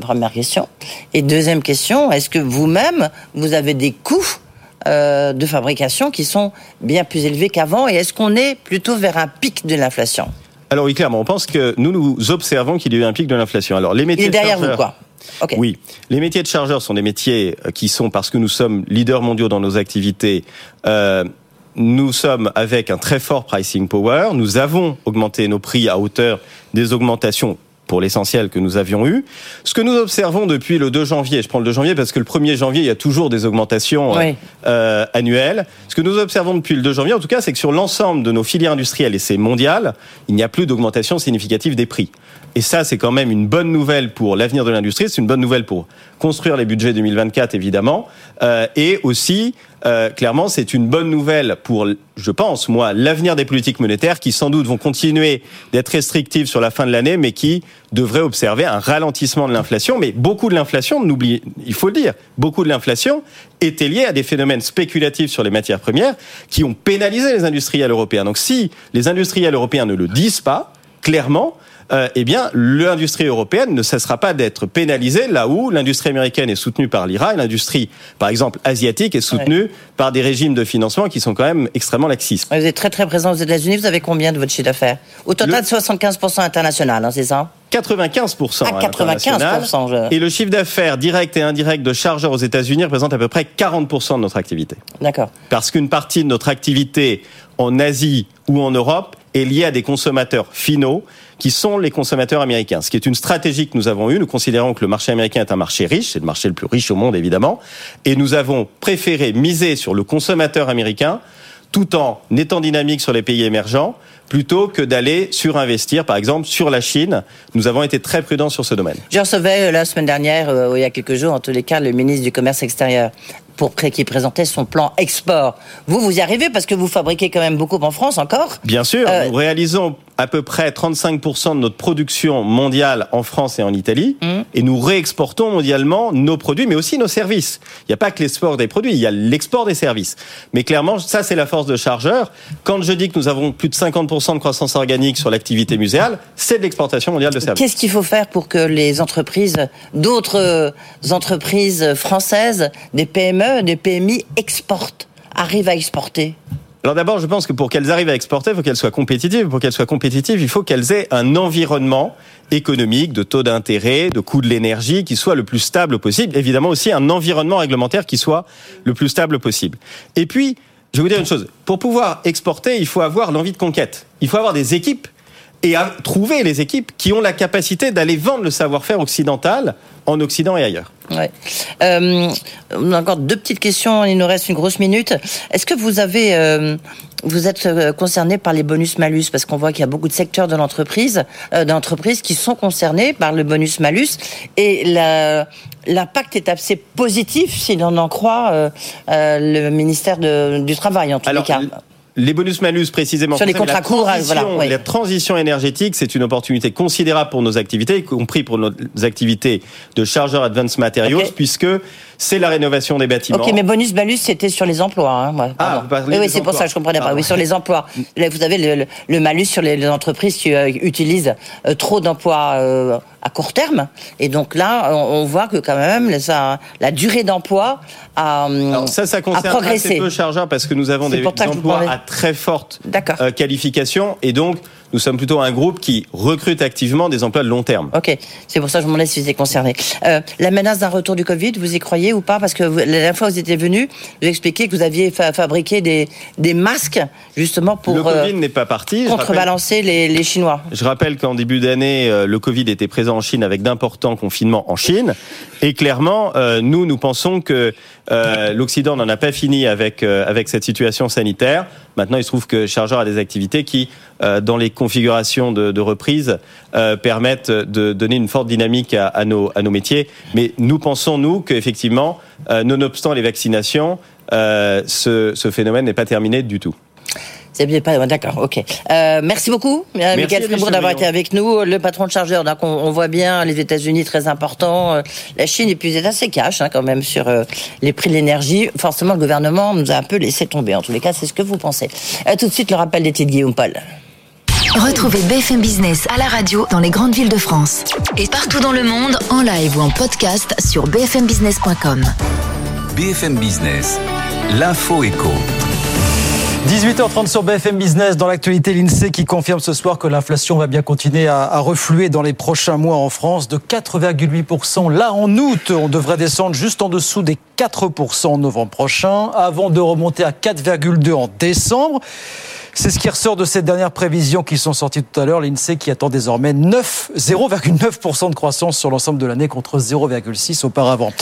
Speaker 3: Première question. Et deuxième question, est-ce que vous-même, vous avez des coûts euh, de fabrication qui sont bien plus élevés qu'avant Et est-ce qu'on est plutôt vers un pic de l'inflation?
Speaker 11: Alors oui, clairement, on pense que nous, nous observons qu'il y a eu un pic de l'inflation. Alors les métiers
Speaker 3: Il est
Speaker 11: de
Speaker 3: derrière vous,
Speaker 11: chargeurs-
Speaker 3: quoi. Ok.
Speaker 11: Oui, les métiers de chargeurs sont des métiers euh, qui sont parce que nous sommes leaders mondiaux dans nos activités. euh, nous sommes avec un très fort pricing power. Nous avons augmenté nos prix à hauteur des augmentations pour l'essentiel que nous avions eu. Ce que nous observons depuis le 2 janvier, je prends le 2 janvier parce que le 1er janvier, il y a toujours des augmentations euh,
Speaker 3: Oui.
Speaker 11: euh, annuelles. Ce que nous observons depuis le 2 janvier, en tout cas, c'est que sur l'ensemble de nos filières industrielles, et c'est mondial, il n'y a plus d'augmentation significative des prix. Et ça, c'est quand même une bonne nouvelle pour l'avenir de l'industrie, c'est une bonne nouvelle pour construire les budgets 2024, évidemment, euh, et aussi, euh, clairement, c'est une bonne nouvelle pour, je pense, moi, l'avenir des politiques monétaires qui, sans doute, vont continuer d'être restrictives sur la fin de l'année, mais qui devraient observer un ralentissement de l'inflation. Mais beaucoup de l'inflation, il faut le dire, beaucoup de l'inflation était liée à des phénomènes spéculatifs sur les matières premières qui ont pénalisé les industriels européens. Donc, si les industriels européens ne le disent pas, clairement, euh, eh bien, l'industrie européenne ne cessera pas d'être pénalisée là où l'industrie américaine est soutenue par l'IRA et l'industrie, par exemple, asiatique est soutenue par des régimes de financement qui sont quand même extrêmement laxistes.
Speaker 3: Vous êtes très très présent aux États-Unis, vous avez combien de votre chiffre d'affaires? Au total, 75% international, hein, c'est ça?
Speaker 11: 95%
Speaker 3: Ah,
Speaker 11: à l'international.
Speaker 3: 95%, je-
Speaker 11: Et le chiffre d'affaires direct et indirect de chargeurs aux États-Unis représente à peu près 40% de notre activité.
Speaker 3: D'accord.
Speaker 11: Parce qu'une partie de notre activité en Asie ou en Europe est liée à des consommateurs finaux qui sont les consommateurs américains. Ce qui est une stratégie que nous avons eue. Nous considérons que le marché américain est un marché riche, c'est le marché le plus riche au monde évidemment, et nous avons préféré miser sur le consommateur américain tout en étant dynamique sur les pays émergents plutôt que d'aller surinvestir, par exemple, sur la Chine. Nous avons été très prudents sur ce domaine.
Speaker 3: Je recevais euh, la semaine dernière, euh, il y a quelques jours, en tous les cas, le ministre du Commerce extérieur pour qui présentait son plan export. Vous, vous y arrivez parce que vous fabriquez quand même beaucoup en France encore?
Speaker 11: Bien sûr,
Speaker 3: Euh,
Speaker 11: nous réalisons à peu près 35% de notre production mondiale en France et en Italie, et nous réexportons mondialement nos produits, mais aussi nos services. Il n'y a pas que l'export des produits, il y a l'export des services. Mais clairement, ça c'est la force de chargeur. Quand je dis que nous avons plus de 50% de croissance organique sur l'activité muséale, c'est de l'exportation mondiale de services.
Speaker 3: Qu'est-ce qu'il faut faire pour que les entreprises, d'autres euh, entreprises françaises, des PME, des PMI exportent, arrivent à exporter?
Speaker 11: Alors d'abord, je pense que pour qu'elles arrivent à exporter, il faut qu'elles soient compétitives. Pour qu'elles soient compétitives, il faut qu'elles aient un environnement économique, de taux d'intérêt, de coût de l'énergie qui soit le plus stable possible. Évidemment aussi un environnement réglementaire qui soit le plus stable possible. Et puis, je vais vous dire une chose. Pour pouvoir exporter, il faut avoir l'envie de conquête. Il faut avoir des équipes et à trouver les équipes qui ont la capacité d'aller vendre le savoir-faire occidental en Occident et ailleurs.
Speaker 3: Ouais. Euh, on a encore deux petites questions, il nous reste une grosse minute. Est-ce que vous avez, euh, vous êtes euh, concerné par les bonus-malus? Parce qu'on voit qu'il y a beaucoup de secteurs de l'entreprise, euh, d'entreprises qui sont concernés par le bonus-malus. Et l'impact est assez positif, si l'on en croit le ministère de- du Travail, en tous
Speaker 11: Alors,
Speaker 3: les cas.
Speaker 11: Les bonus-malus précisément.
Speaker 3: Sur les contrats courts, voilà,
Speaker 11: la transition énergétique, c'est une opportunité considérable pour nos activités, y compris pour nos activités de chargeurs Advanced Materials, puisque c'est la rénovation des bâtiments.
Speaker 3: Ok, mais bonus balus, c'était sur les emplois. Hein, moi.
Speaker 11: Ah, vous
Speaker 3: oui, c'est pour ça que je comprenais pas.
Speaker 11: Pardon.
Speaker 3: Oui, sur les emplois. Là, vous avez le, le- le malus sur les, les entreprises qui euh, utilisent euh, trop d'emplois euh, à court terme. Et donc là, on, voit que quand même, ça, la durée d'emploi a, hum,
Speaker 11: Alors ça, ça
Speaker 3: a
Speaker 11: concerne assez
Speaker 3: progressé.
Speaker 11: peu chargeurs parce que nous avons des emplois à très forte euh, qualification et donc nous sommes plutôt un groupe qui recrute activement des emplois de long terme.
Speaker 3: Ok, c'est pour ça que je me demandais si vous étiez concerné. Euh, la menace d'un retour du Covid, vous y croyez ou pas? Parce que vous- la dernière fois que vous étiez venu, vous expliquiez que vous aviez fa- fabriqué des, des masques justement pour
Speaker 11: Le Covid
Speaker 3: euh,
Speaker 11: n'est pas parti.
Speaker 3: Contrebalancer les, les Chinois.
Speaker 11: Je rappelle qu'en début d'année, euh, le Covid était présent en Chine avec d'importants confinements en Chine. Et clairement, nous, nous pensons que l'Occident n'en a pas fini avec, avec cette situation sanitaire. Maintenant, il se trouve que Chargeur a des activités qui, euh, dans les configurations de, reprise, euh, permettent de donner une forte dynamique à, nos, à nos métiers. Mais nous pensons, nous, qu'effectivement, euh, nonobstant les vaccinations, ce, ce phénomène n'est pas terminé du tout.
Speaker 3: C'est bien pas d'accord, ok. Euh, merci beaucoup, euh,
Speaker 11: Merci,
Speaker 3: Michael Fribourg, d'avoir été avec nous. Le patron de chargeur, donc on, on voit bien les États-Unis très importants, euh, la Chine et puis êtes assez cash hein, quand même sur euh, les prix de l'énergie. Forcément, le gouvernement nous a un peu laissé tomber. En tous les cas, c'est ce que vous pensez. Euh, tout de suite, le rappel des titres Guillaume Paul.
Speaker 12: Retrouvez BFM Business à la radio dans les grandes villes de France et partout dans le monde en live ou en podcast sur bfmbusiness.com.
Speaker 4: BFM Business, l'info éco.
Speaker 1: 18h30 sur BFM Business. Dans l'actualité, l'INSEE qui confirme ce soir que l'inflation va bien continuer à, refluer dans les prochains mois en France de 4,8%. Là, en août, on devrait descendre juste en dessous des 4% en novembre prochain, avant de remonter à 4,2% en décembre. C'est ce qui ressort de ces dernières prévisions qui sont sorties tout à l'heure. L'INSEE qui attend désormais 9 0,9% de croissance sur l'ensemble de l'année contre 0,6 auparavant.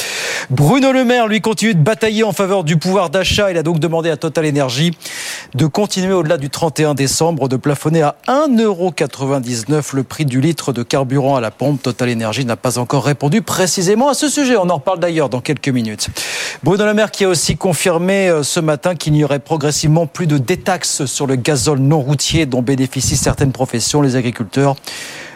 Speaker 1: Bruno Le Maire, lui, continue de batailler en faveur du pouvoir d'achat. Il a donc demandé à Total Energy de continuer au-delà du 31 décembre, de plafonner à 1,99€ le prix du litre de carburant à la pompe. Total Energy n'a pas encore répondu précisément à ce sujet. On en reparle d'ailleurs dans quelques minutes. Bruno Le Maire qui a aussi confirmé euh, ce matin qu'il n'y aurait progressivement plus de détaxes sur le gazole non routier dont bénéficient certaines professions, les agriculteurs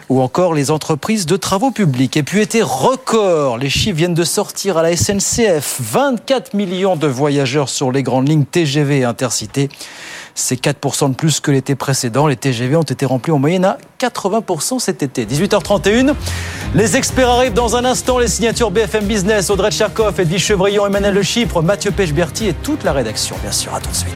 Speaker 1: ou encore les entreprises de travaux publics. Et puis été record, les chiffres viennent de sortir à la SNCF. 24 millions de voyageurs sur les grandes lignes TGV et Intercités. C'est 4% de plus que l'été précédent. Les TGV ont été remplis en moyenne à 80% cet été. 18h31. Les experts arrivent dans un instant. Les signatures BFM Business, Audrey Tcherkov, Edwige Chevrillon, Emmanuel Le Chypre, Mathieu Pechberti et toute la rédaction, bien sûr. À tout de suite.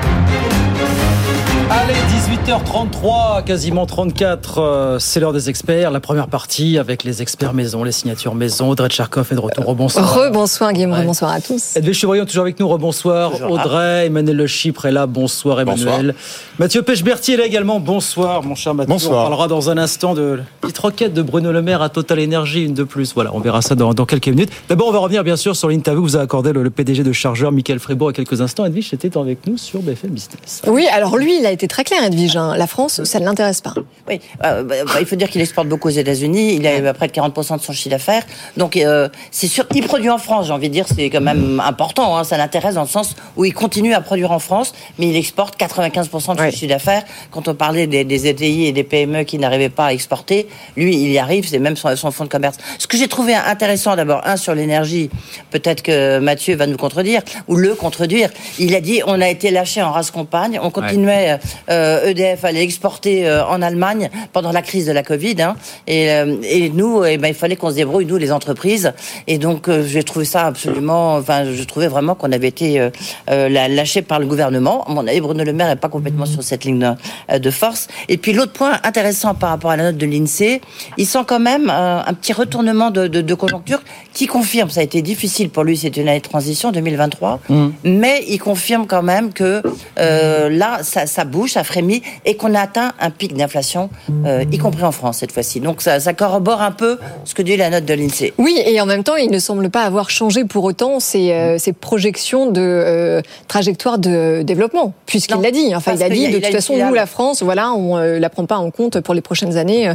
Speaker 1: Allez, 18h33, quasiment 34, euh, c'est l'heure des experts. La première partie avec les experts maison, les signatures maison. Audrey Tcharkov est de retour. Rebonsoir.
Speaker 2: Rebonsoir Guillaume,
Speaker 1: Ouais.
Speaker 2: rebonsoir à tous.
Speaker 1: Edwige Chevrillon toujours avec nous. Rebonsoir. Audrey, Emmanuel Le Chypre est là. Bonsoir Emmanuel. Mathieu Pechberti est là également. Bonsoir mon cher Mathieu.
Speaker 11: Bonsoir.
Speaker 1: On parlera dans un instant de la petite requête de Bruno Le Maire à Total Energy, une de plus. Voilà, on verra ça dans, dans quelques minutes. D'abord, on va revenir bien sûr sur l'interview que vous a accordé le, le PDG de Chargeur, Michael Frébourg, il y a quelques instants. Edwige était avec nous sur BFM Business.
Speaker 2: Oui, alors lui, il a été très clair, Edwige. La France, ça ne l'intéresse pas.
Speaker 3: Oui, euh, bah, bah, il faut dire qu'il exporte beaucoup aux États-Unis. Il a près de 40% de son chiffre d'affaires. Donc, euh, c'est sûr, il produit en France. J'ai envie de dire, c'est quand même important. hein. Ça l'intéresse dans le sens où il continue à produire en France, mais il exporte 95% de son chiffre d'affaires. Quand on parlait des, des ETI et des PME qui n'arrivaient pas à exporter, lui, il y arrive. C'est même son, son fonds de commerce. Ce que j'ai trouvé intéressant, d'abord, un sur l'énergie. Peut-être que Mathieu va nous contredire ou le contredire. Il a dit, on a été lâché en race compagne. On continuait. euh, EDF allait exporter euh, en Allemagne pendant la crise de la Covid. hein. et, euh, et nous, eh ben, il fallait qu'on se débrouille, nous, les entreprises. Et donc, euh, j'ai trouvé ça absolument... Enfin, je trouvais vraiment qu'on avait été lâché par le gouvernement. Mon avis, Bruno Le Maire n'est pas complètement sur cette ligne de, force. Et puis, l'autre point intéressant par rapport à la note de l'INSEE, il sent quand même un petit retournement de, de- de conjoncture qui confirme, ça a été difficile pour lui, c'est une année de transition 2023, mais il confirme quand même que euh, là, ça, ça bouge, ça frémit. Et qu'on a atteint un pic d'inflation, euh, y compris en France cette fois-ci. Donc ça, ça corrobore un peu ce que dit la note de l'INSEE.
Speaker 2: Oui, et en même temps, il ne semble pas avoir changé pour autant ses, euh, ses projections de euh, trajectoire de développement, puisqu'il l'a dit. Enfin, il a dit, de
Speaker 3: a
Speaker 2: toute façon, nous, la France, voilà, on euh, la prend pas en compte pour les prochaines années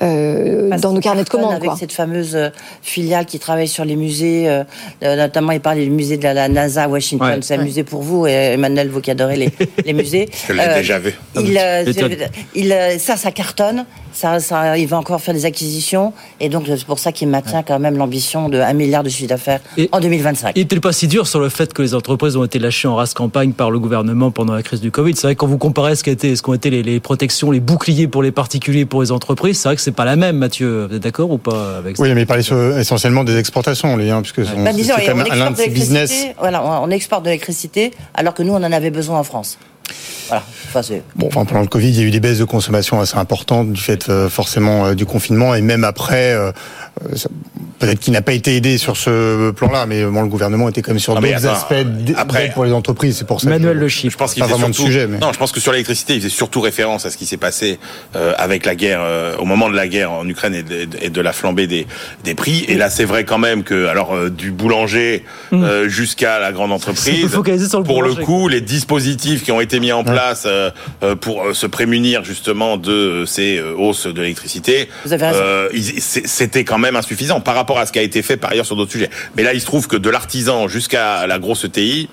Speaker 2: dans nos carnets de commandes.
Speaker 3: Avec
Speaker 2: Quoi.
Speaker 3: cette fameuse filiale qui travaille sur les musées, notamment il parle du musée de la, la NASA à Washington.
Speaker 1: Ouais.
Speaker 3: C'est un
Speaker 1: Ouais.
Speaker 3: musée pour vous, et Emmanuel, vous qui adorez les, les musées.
Speaker 13: Je l'ai déjà vu.
Speaker 3: Il. Il, euh, ça, ça cartonne. Ça, ça, il va encore faire des acquisitions. Et donc, c'est pour ça qu'il maintient quand même l'ambition de 1 milliard de chiffre d'affaires en 2025.
Speaker 1: Il n'était pas si dur sur le fait que les entreprises ont été lâchées en race campagne par le gouvernement pendant la crise du Covid. C'est vrai que quand vous comparez ce qu'ont ce été les, les protections, les boucliers pour les particuliers, pour les entreprises, c'est vrai que c'est pas la même, Mathieu. Vous êtes d'accord ou pas avec ça?
Speaker 14: Oui, mais il parlait essentiellement des exportations, lui, hein, puisque
Speaker 3: Bah,
Speaker 14: c'est quand
Speaker 3: on
Speaker 14: même l'un de
Speaker 3: exporte de
Speaker 14: ses business.
Speaker 3: l'électricité. Voilà, on exporte de l'électricité alors que nous, on en avait besoin en France. Voilà.
Speaker 14: Bon, enfin, pendant le Covid, il y a eu des baisses de consommation assez importantes du fait euh, forcément euh, du confinement et même après, euh, peut-être qu'il n'a pas été aidé sur ce plan-là, mais euh, bon, le gouvernement était quand même sur
Speaker 13: mais
Speaker 14: d'autres aspects d-
Speaker 13: après-
Speaker 14: pour les entreprises. C'est pour ça.
Speaker 1: Manuel
Speaker 14: que-
Speaker 1: Le Chiffre.
Speaker 13: Je pense qu'il
Speaker 14: vraiment de
Speaker 13: surtout.
Speaker 14: sujet, mais-
Speaker 13: Non, je pense que sur l'électricité, il faisait surtout référence à ce qui s'est passé euh, avec la guerre, euh, au moment de la guerre en Ukraine et de, et de la flambée des, des prix. Et là, c'est vrai quand même que, alors, euh, du boulanger euh, jusqu'à la grande entreprise,
Speaker 1: focaliser sur le
Speaker 13: pour le coup, les dispositifs qui ont été mis en place euh, euh, pour euh, se prémunir justement de euh, ces euh, hausses de l'électricité, euh, c'était quand même insuffisant par rapport à ce qui a été fait par ailleurs sur d'autres sujets. Mais là, il se trouve que de l'artisan jusqu'à la grosse TI,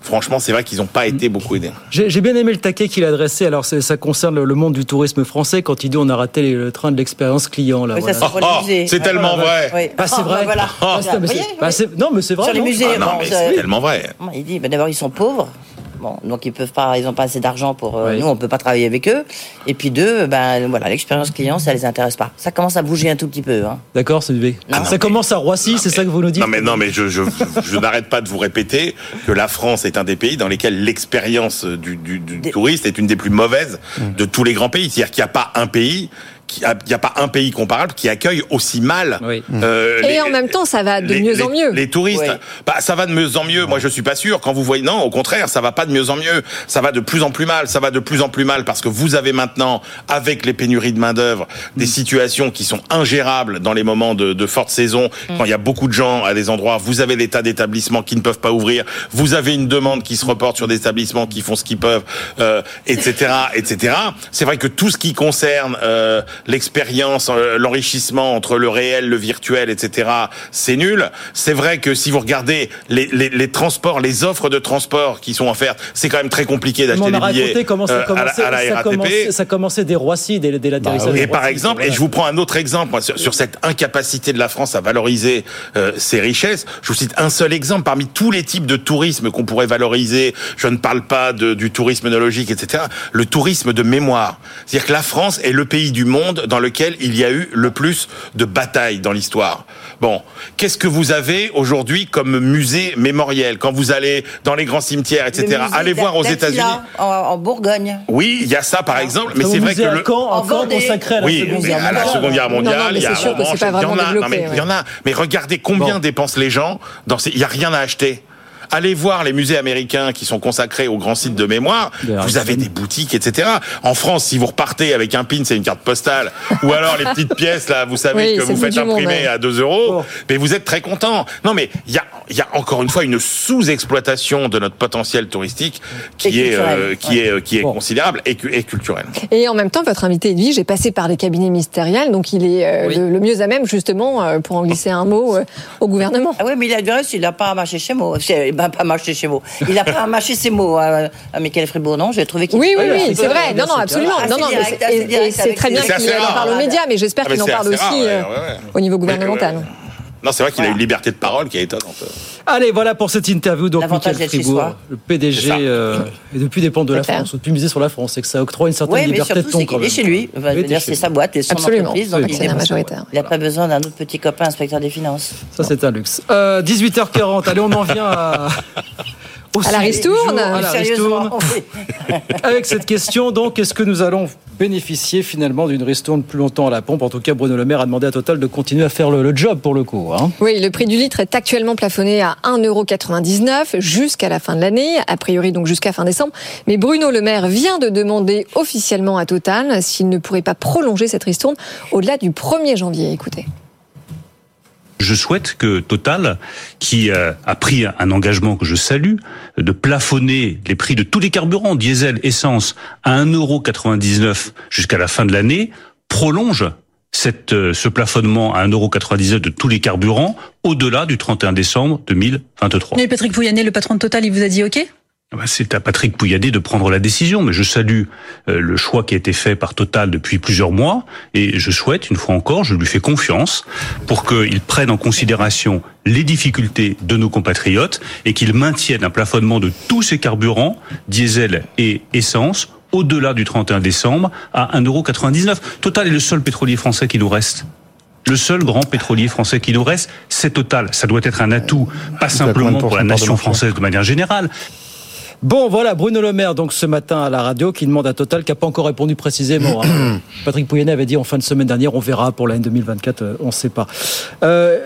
Speaker 13: franchement, c'est vrai qu'ils n'ont pas été beaucoup aidés.
Speaker 1: J'ai bien aimé le taquet qu'il a adressé. Alors, ça concerne le- monde du tourisme français quand il dit on a raté le train de l'expérience client. Là,
Speaker 3: Oui,
Speaker 1: voilà.
Speaker 3: c'est
Speaker 13: Oh, tellement
Speaker 3: voilà.
Speaker 13: vrai.
Speaker 3: Oui.
Speaker 1: Bah, c'est
Speaker 3: Ah,
Speaker 1: vrai. Ah,
Speaker 3: Vous
Speaker 1: c'est-
Speaker 3: voyez,
Speaker 1: bah, non, mais c'est vrai.
Speaker 3: Sur les
Speaker 1: non
Speaker 3: musées,
Speaker 13: Ah non, mais c'est tellement vrai.
Speaker 3: Il dit, ben d'abord ils sont pauvres. Bon, donc ils peuvent pas, ils ont pas assez d'argent pour euh,
Speaker 1: Oui.
Speaker 3: nous, on peut pas travailler avec eux. Et puis deux, ben voilà, l'expérience client, ça les intéresse pas. Ça commence à bouger un tout petit peu. Hein.
Speaker 1: D'accord, c'est du
Speaker 13: Ah
Speaker 1: Ça
Speaker 13: mais-
Speaker 1: commence à Roissy, c'est ça que vous nous dites
Speaker 13: Non mais non mais je je, je n'arrête pas de vous répéter que la France est un des pays dans lesquels l'expérience du, du, du
Speaker 3: Des-
Speaker 13: touriste est une des plus mauvaises de tous les grands pays. C'est-à-dire qu'il n'y a pas un pays il n'y a pas un pays comparable qui accueille aussi mal.
Speaker 1: Oui.
Speaker 13: euh,
Speaker 2: Et
Speaker 13: les-
Speaker 2: en même temps, ça va de
Speaker 13: les-
Speaker 2: mieux
Speaker 13: les-
Speaker 2: en mieux.
Speaker 13: Les touristes,
Speaker 3: Oui.
Speaker 13: bah, ça va de mieux en mieux. Moi, je suis pas sûr. Quand vous voyez, non, au contraire, ça va pas de mieux en mieux. Ça va de plus en plus mal. Ça va de plus en plus mal parce que vous avez maintenant, avec les pénuries de main d'œuvre, des situations qui sont ingérables dans les moments de, de forte saison. Quand il y a beaucoup de gens à des endroits, vous avez des tas d'établissements qui ne peuvent pas ouvrir. Vous avez une demande qui se reporte sur des établissements qui font ce qu'ils peuvent, euh, etc., etc. C'est vrai que tout ce qui concerne euh, l'expérience, euh, l'enrichissement entre le réel, le virtuel, etc., c'est nul. C'est vrai que si vous regardez les, les, les transports, les offres de transport qui sont offertes, c'est quand même très compliqué d'acheter des billets
Speaker 1: comment ça
Speaker 13: euh, à la,
Speaker 1: commençait,
Speaker 13: à la
Speaker 1: ça commençait, ça commençait dès Roissy, dès, dès l'atterrissage.
Speaker 13: Et
Speaker 1: de
Speaker 13: par
Speaker 1: Roissy,
Speaker 13: exemple,
Speaker 1: voilà.
Speaker 13: et je vous prends un autre exemple moi, sur, sur cette incapacité de la France à valoriser euh, ses richesses. Je vous cite un seul exemple parmi tous les types de tourisme qu'on pourrait valoriser. Je ne parle pas de, du tourisme œnologique, etc. Le tourisme de mémoire. C'est-à-dire que la France est le pays du monde dans lequel il y a eu le plus de batailles dans l'histoire. Bon, qu'est-ce que vous avez aujourd'hui comme musée mémoriel quand vous allez dans les grands cimetières, etc. Allez voir aux États-Unis.
Speaker 3: En, en Bourgogne.
Speaker 13: Oui, il y a ça par exemple, mais c'est vrai que le
Speaker 1: Caen,
Speaker 3: En Vendée.
Speaker 1: consacré à la
Speaker 13: oui,
Speaker 1: Seconde Guerre
Speaker 13: à la
Speaker 1: mondiale.
Speaker 13: Seconde Guerre mondiale,
Speaker 2: Non, non, mais
Speaker 13: il y a
Speaker 2: c'est sûr
Speaker 13: un
Speaker 2: que c'est
Speaker 13: Manche,
Speaker 2: pas
Speaker 13: il y en
Speaker 2: vraiment
Speaker 13: a, non, mais
Speaker 2: développé,
Speaker 13: il y en a. Mais regardez combien dépensent les gens dans ces, il y a rien à acheter. Allez voir les musées américains qui sont consacrés aux grands sites de mémoire. Vous avez des boutiques, etc. En France, si vous repartez avec un pin, c'est une carte postale. Ou alors les petites pièces, là, vous savez
Speaker 2: Oui,
Speaker 13: que vous faites
Speaker 2: monde,
Speaker 13: imprimer
Speaker 2: ouais.
Speaker 13: à 2 euros. Mais vous êtes très content. Non, mais il y a, il y a encore une fois une sous-exploitation de notre potentiel touristique qui
Speaker 3: Et
Speaker 13: est,
Speaker 3: culturel.
Speaker 13: euh, qui est, euh, qui est
Speaker 1: Bon.
Speaker 13: considérable et, et culturelle.
Speaker 2: Et en même temps, votre invité Edwige est passé par les cabinets ministériels, donc il est euh,
Speaker 1: Oui.
Speaker 2: le, le mieux à même justement euh, pour en glisser un mot euh, au gouvernement.
Speaker 3: Ah oui, mais il a du reste, il n'a pas marché chez moi. Pas marché chez moi. Il n'a pas mâché ses mots à, à Michael Fribourg, non? J'ai trouvé qu'il
Speaker 2: Oui, oui, oui,
Speaker 1: c'est
Speaker 2: vrai. Non, non, absolument. Non, non, c'est- très bien qu'il en parle aux médias, mais j'espère
Speaker 13: Ah,
Speaker 2: qu'il en parle aussi euh, au niveau gouvernemental.
Speaker 13: Non, c'est vrai qu'il a une liberté de parole qui est étonnante.
Speaker 1: Allez, voilà pour cette interview. Donc, Michael Fribourg, le PDG, euh, et depuis dépend de la
Speaker 2: clair.
Speaker 1: France, ou depuis miser sur la France, c'est que ça octroie une certaine
Speaker 3: Oui, mais
Speaker 1: liberté de
Speaker 3: surtout,
Speaker 1: ton
Speaker 3: c'est
Speaker 1: quand
Speaker 3: qu'il est
Speaker 1: même.
Speaker 3: chez lui. C'est sa boîte et son
Speaker 2: Absolument.
Speaker 3: entreprise. Donc, il est- il n'a pas besoin d'un autre petit copain inspecteur des finances.
Speaker 1: Ça, c'est un luxe. Euh, 18h40, allez, on en vient à- aussi
Speaker 2: À la ristourne
Speaker 1: à la
Speaker 3: oui.
Speaker 1: Avec cette question, donc, est-ce que nous allons bénéficier finalement d'une ristourne plus longtemps à la pompe? En tout cas, Bruno Le Maire a demandé à Total de continuer à faire le, le job pour le coup. hein.
Speaker 2: Oui, le prix du litre est actuellement plafonné à 1,99€ jusqu'à la fin de l'année, a priori donc jusqu'à fin décembre. Mais Bruno Le Maire vient de demander officiellement à Total s'il ne pourrait pas prolonger cette ristourne au-delà du 1er janvier. Écoutez.
Speaker 15: Je souhaite que Total, qui euh, a pris un engagement que je salue, de plafonner les prix de tous les carburants, diesel, essence, à 1,99€ jusqu'à la fin de l'année, prolonge euh, ce plafonnement à 1,99€ de tous les carburants au-delà du 31 décembre 2023.
Speaker 16: Et Patrick Pouyanné, le patron de Total, il vous a dit OK?
Speaker 15: C'est à Patrick Pouyanné de prendre la décision, mais je salue euh, le choix qui a été fait par Total depuis plusieurs mois, et je souhaite, une fois encore, je lui fais confiance pour qu'il prenne en considération les difficultés de nos compatriotes et qu'il maintienne un plafonnement de tous ces carburants, diesel et essence, au-delà du 31 décembre, à 1,99€. Total est le seul pétrolier français qui nous reste. Le seul grand pétrolier français qui nous reste, c'est Total. Ça doit être un atout, pas simplement pour la nation française de manière générale,
Speaker 1: Bon, voilà, Bruno Le Maire, donc ce matin à la radio, qui demande à Total, qui n'a pas encore répondu précisément. hein. Patrick Pouyanné avait dit en fin de semaine dernière, on verra pour l'année 2024, euh, on ne sait pas. Euh,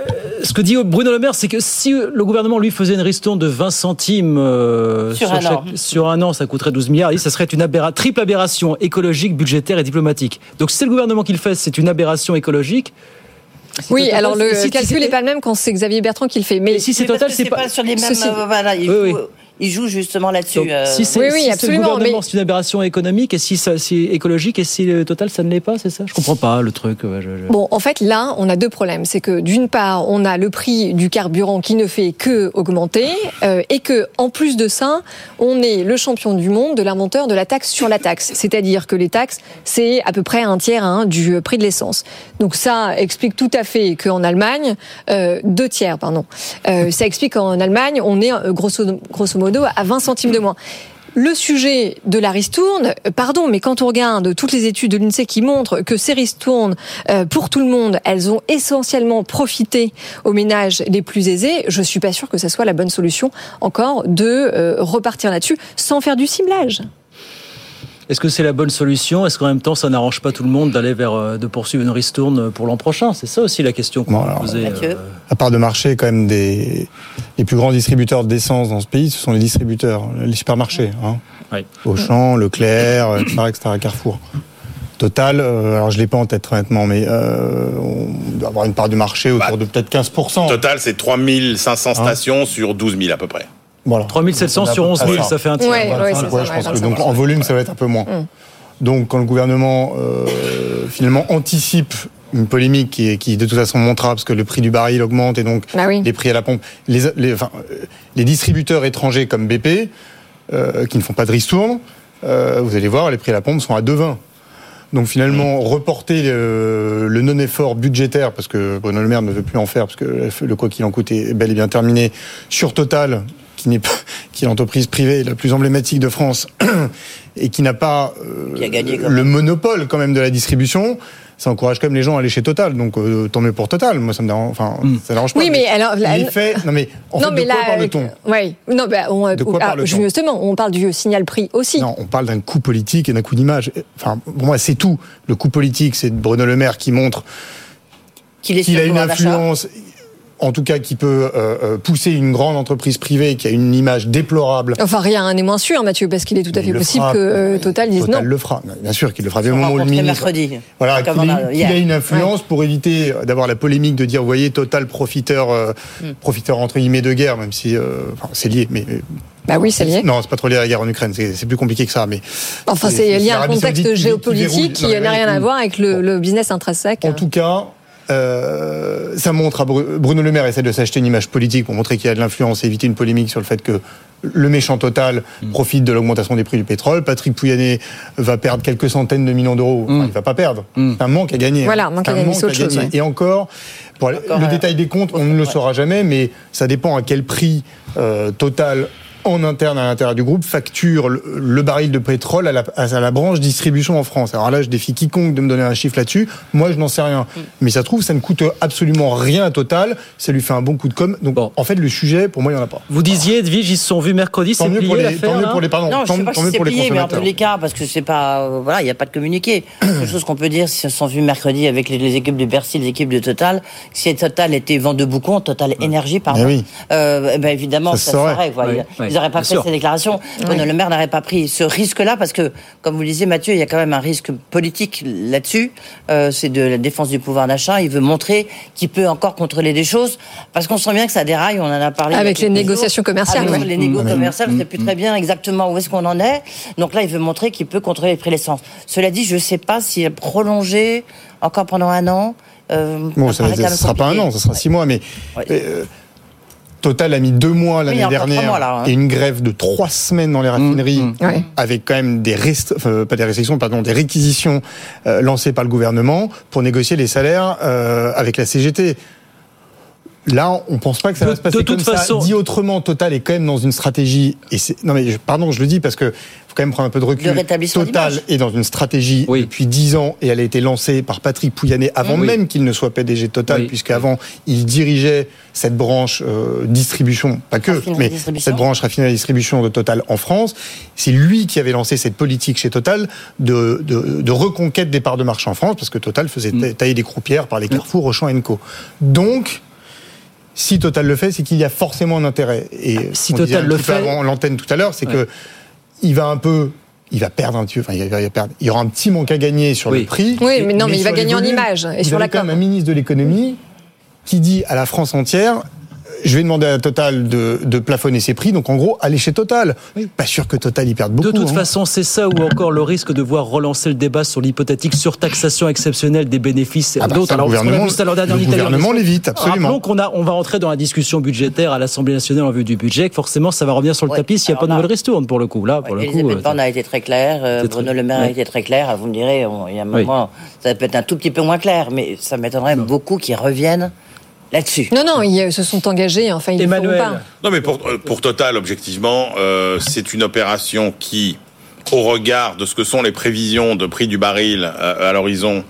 Speaker 1: ce que dit Bruno Le Maire, c'est que si le gouvernement lui faisait une ristourne de 20 centimes euh,
Speaker 3: Sur un an.
Speaker 1: sur un an, ça coûterait 12 milliards. Il dit, ça serait une aberra- triple aberration écologique, budgétaire et diplomatique. Donc si c'est le gouvernement qui le fait, c'est une aberration écologique.
Speaker 2: Oui,
Speaker 1: Total-
Speaker 2: alors le
Speaker 1: si-
Speaker 2: calcul n'est pas le même quand c'est Xavier Bertrand qui le fait. Mais
Speaker 1: si c'est Total, c'est pas-
Speaker 3: sur les mêmes.
Speaker 2: Ceci-
Speaker 3: euh, voilà, il,
Speaker 1: Oui, oui.
Speaker 3: Il joue justement là-dessus. Euh.
Speaker 1: si c'est
Speaker 2: Oui, oui,
Speaker 1: si c'est le
Speaker 2: absolument,
Speaker 1: gouvernement,
Speaker 2: mais-
Speaker 1: c'est une aberration économique, et si c'est écologique, et si le total, ça ne l'est pas, c'est ça? Je comprends pas le truc. ouais, je- je-
Speaker 2: Bon, en fait, là, on a deux problèmes. C'est que d'une part, on a le prix du carburant qui ne fait que augmenter, euh, et que en plus de ça, on est le champion du monde de l'inventeur de la taxe sur la taxe. C'est-à-dire que les taxes, c'est à peu près un tiers hein, du prix de l'essence. Donc ça explique tout à fait qu'en Allemagne, euh, deux tiers, pardon. Euh, ça explique qu'en Allemagne, on est euh, grosso, grosso modo à 20 centimes de moins. Le sujet de la ristourne, euh, pardon, mais quand on regarde toutes les études de l'INSEE qui montrent que ces ristournes, euh, pour tout le monde, elles ont essentiellement profité aux ménages les plus aisés, je suis pas sûre que ça soit la bonne solution encore de euh, repartir là-dessus sans faire du ciblage.
Speaker 1: Est-ce que c'est la bonne solution? Est-ce qu'en même temps, ça n'arrange pas tout le monde d'aller vers euh, de poursuivre une ristourne pour l'an prochain? C'est ça aussi la question qu'on
Speaker 14: Bon,
Speaker 1: peut poser. Euh,
Speaker 14: À part de marché, quand même, des, les plus grands distributeurs d'essence dans ce pays, ce sont les distributeurs, les supermarchés. Hein.
Speaker 1: Oui.
Speaker 14: Auchan, Leclerc, etc., etc., Carrefour. Total, euh, alors je l'ai pas en tête honnêtement, mais euh, on doit avoir une part du marché autour
Speaker 13: Bah,
Speaker 14: de peut-être 15%.
Speaker 13: Total, c'est 3500 stations sur 12 000 à peu près.
Speaker 14: Voilà.
Speaker 1: 3700 sur 11 000, ça fait un tiers.
Speaker 2: Ouais,
Speaker 14: Voilà,
Speaker 2: ouais,
Speaker 14: enfin,
Speaker 2: c'est
Speaker 14: ouais,
Speaker 2: ça,
Speaker 14: je pense que donc en volume, ça va être un peu moins.
Speaker 2: Mm.
Speaker 14: Donc quand le gouvernement euh, finalement anticipe une polémique qui, qui de toute façon montera parce que le prix du baril augmente et donc
Speaker 2: Bah oui.
Speaker 14: les prix à la pompe, les, les, enfin, euh, les distributeurs étrangers comme BP euh, qui ne font pas de ristourne, euh, vous allez voir, les prix à la pompe sont à 2,20. Donc finalement, reporter le, le non-effort budgétaire, parce que Bruno Le Maire ne veut plus en faire, parce que le quoi qu'il en coûte est bel et bien terminé, sur Total, qui n'est pas, qui est l'entreprise privée la plus emblématique de France, et qui n'a pas euh,
Speaker 3: Qui a gagné quand
Speaker 14: le monopole quand même de la distribution, ça encourage quand même les gens à aller chez Total. Donc euh, tant mieux pour Total. Moi, ça me dérange, enfin, ça dérange pas.
Speaker 2: Oui, mais alors, la-
Speaker 14: l'effet, non mais en
Speaker 2: non,
Speaker 14: fait,
Speaker 2: mais
Speaker 14: de quoi
Speaker 2: là,
Speaker 14: parle-t-on
Speaker 2: Oui, non, bah, on,
Speaker 14: De quoi
Speaker 2: ah,
Speaker 14: parle-t-on
Speaker 2: justement, on parle du signal prix aussi.
Speaker 14: Non, on parle d'un coup politique et d'un coup d'image. Enfin, pour moi, c'est tout. Le coup politique, c'est Bruno Le Maire qui montre
Speaker 3: Qu'il est
Speaker 14: qu'il a une
Speaker 3: d'achat.
Speaker 14: En tout cas, qui peut euh, euh, pousser une grande entreprise privée qui a une image déplorable.
Speaker 2: Enfin, rien n'est moins sûr, Mathieu, parce qu'il est tout à
Speaker 14: Il
Speaker 2: fait
Speaker 14: le
Speaker 2: possible
Speaker 14: fera.
Speaker 2: que euh, Total dise
Speaker 14: Total
Speaker 2: non.
Speaker 14: le fera, bien sûr qu'il le fera. Au
Speaker 3: sont
Speaker 14: moment où le ministre,
Speaker 3: mercredi.
Speaker 14: voilà, qu'il
Speaker 3: on a-
Speaker 14: une influence pour éviter d'avoir la polémique de dire, vous voyez, Total profiteur, euh,
Speaker 2: Hmm.
Speaker 14: profiteur entre guillemets de guerre, même si, euh, enfin, c'est lié, mais.
Speaker 2: Bah oui, c'est lié.
Speaker 14: Non, c'est pas trop lié à la guerre en Ukraine. C'est plus compliqué que ça, mais.
Speaker 2: Enfin, c'est lié à un contexte géopolitique qui n'a rien à voir avec le, le business intrinsèque.
Speaker 14: En tout cas, euh, ça montre à Bru- Bruno Le Maire essaie de s'acheter une image politique pour montrer qu'il y a de l'influence et éviter une polémique sur le fait que le méchant total
Speaker 1: Mm.
Speaker 14: profite de l'augmentation des prix du pétrole. Patrick Pouyanné va perdre quelques centaines de millions d'euros. Enfin, il va pas perdre. C'est un manque à gagner.
Speaker 2: Mm. Voilà,
Speaker 14: hein.
Speaker 2: manque à
Speaker 14: un
Speaker 2: gagner,
Speaker 14: manque
Speaker 2: c'est autre
Speaker 14: à
Speaker 2: chose,
Speaker 14: gagner.
Speaker 2: ouais.
Speaker 14: Et encore, pour le
Speaker 3: euh,
Speaker 14: détail des comptes, on ne le saura jamais, mais ça dépend à quel prix euh, Total en interne à l'intérieur du groupe, facture le, le baril de pétrole à la, à la branche distribution en France. Alors là, je défie quiconque de me donner un chiffre là-dessus. Moi, je n'en sais rien. Mais ça se trouve, ça ne coûte absolument rien à Total. Ça lui fait un bon coup de com. Donc, en fait, le sujet, pour moi, il n'y en a pas.
Speaker 1: Vous disiez, Edwige, ils se sont vus mercredi,
Speaker 14: Tant
Speaker 1: c'est
Speaker 14: mieux pour les- tant mieux
Speaker 1: là
Speaker 14: pour les- pardon,
Speaker 3: Non, je
Speaker 14: tant-
Speaker 3: sais pas
Speaker 14: tant
Speaker 3: si
Speaker 14: mieux
Speaker 3: c'est
Speaker 14: pour les
Speaker 3: plié, mais en
Speaker 14: consommateurs.
Speaker 3: tous les cas, parce que c'est pas, euh, voilà, il n'y a pas de communiqué. La seule chose qu'on peut dire, c'est qu'ils se sont vus mercredi avec les, les équipes de Bercy, les équipes de Total. Si Total était vent de boucon, Total Énergie, pardon.
Speaker 14: Eh oui.
Speaker 3: Euh, ben évidemment,
Speaker 14: Ça
Speaker 3: ça,
Speaker 14: se saurait.
Speaker 3: saurait, quoi.
Speaker 14: Oui.
Speaker 3: Ils
Speaker 14: Oui.
Speaker 3: N'auraient pas
Speaker 14: Bien
Speaker 3: fait
Speaker 14: sûr.
Speaker 3: ces déclarations. Bruno Le Maire n'aurait pas pris ce risque-là parce que, comme vous le disiez, Mathieu, il y a quand même un risque politique là-dessus. Euh, c'est de la défense du pouvoir d'achat. Il veut montrer qu'il peut encore contrôler des choses parce qu'on sent bien que ça déraille. On en a parlé.
Speaker 2: Avec les négociations
Speaker 3: jours.
Speaker 2: commerciales,
Speaker 3: Avec
Speaker 2: ouais.
Speaker 3: les négociations
Speaker 2: Mmh.
Speaker 3: commerciales, je sais plus très bien exactement où est-ce qu'on en est. Donc là, il veut montrer qu'il peut contrôler les prix de l'essence. Cela dit, je ne sais pas s'il est prolongé encore pendant un an. Euh,
Speaker 14: Bon,
Speaker 3: ça
Speaker 14: ne sera pas un an, ça sera six mois, mais euh, Total a mis deux mois l'année dernière
Speaker 3: mois, là, hein.
Speaker 14: et une grève de trois semaines dans les raffineries, avec quand même des rest- enfin, pas des restrictions, pardon, des réquisitions euh, lancées par le gouvernement pour négocier les salaires euh, avec la CGT. Là, on pense pas que ça
Speaker 1: De-
Speaker 14: va se passer
Speaker 1: de
Speaker 14: comme
Speaker 1: toute
Speaker 14: ça.
Speaker 1: façon-
Speaker 14: Dit autrement, Total est quand même dans une stratégie. Et c'est- non mais je- pardon, je le dis parce que faut quand même prendre un peu de recul. Total est dans une stratégie depuis 10 ans et elle a été lancée par Patrick Pouyanné avant
Speaker 1: Oui.
Speaker 14: même qu'il ne soit PDG de Total, puisqu'avant il dirigeait cette branche euh, distribution, pas que,
Speaker 3: Raffinerie
Speaker 14: mais
Speaker 3: distribution.
Speaker 14: cette branche raffinerie distribution de Total en France. C'est lui qui avait lancé cette politique chez Total de, de, de reconquête des parts de marché en France, parce que Total faisait
Speaker 1: Mm.
Speaker 14: ta- tailler des croupières par les Carrefour, Auchan et Co. Donc, si Total le fait, c'est qu'il y a forcément un intérêt. Et
Speaker 1: Ah, si
Speaker 14: on
Speaker 1: Total
Speaker 14: un
Speaker 1: le
Speaker 14: petit peu
Speaker 1: fait-
Speaker 14: avant l'antenne tout à l'heure, c'est
Speaker 1: Ouais.
Speaker 14: que il va un peu, il va perdre un petit peu, enfin, il va, il va perdre. Il y aura un petit manque à gagner sur le prix.
Speaker 2: Oui, mais non, mais il va gagner en image et sur la
Speaker 14: quand
Speaker 2: com.
Speaker 14: même un ministre de l'économie qui dit à la France entière. Je vais demander à Total de, de plafonner ses prix, donc en gros, allez chez Total. Pas sûr que Total y perde beaucoup.
Speaker 1: De toute
Speaker 14: hein.
Speaker 1: façon, c'est ça ou encore le risque de voir relancer le débat sur l'hypothétique surtaxation exceptionnelle des bénéfices
Speaker 14: Ah bah
Speaker 1: d'autres. Alors,
Speaker 14: gouvernement-
Speaker 1: tout à l'heure dernière
Speaker 14: le gouvernement l'évite, absolument.
Speaker 1: Rappelons qu'on a, on va entrer dans la discussion budgétaire à l'Assemblée nationale en vue du budget. que Forcément, ça va revenir sur le
Speaker 3: Ouais,
Speaker 1: tapis s'il n'y a pas de nouvelle ristourne pour le coup. Là, pour le coup,
Speaker 3: Elisabeth
Speaker 1: euh,
Speaker 3: Borne a été très claire, euh, Bruno
Speaker 1: très-
Speaker 3: Le Maire a été très clair. Vous me direz, il y a un
Speaker 1: Oui.
Speaker 3: moment, ça peut être un tout petit peu moins clair, mais ça m'étonnerait beaucoup qu'ils reviennent là-dessus.
Speaker 2: Non, non, ils euh, se sont engagés, enfin, ils feront pas.
Speaker 13: Non, mais pour, euh, pour Total, objectivement, euh, c'est une opération qui, au regard de ce que sont les prévisions de prix du baril euh, à l'horizon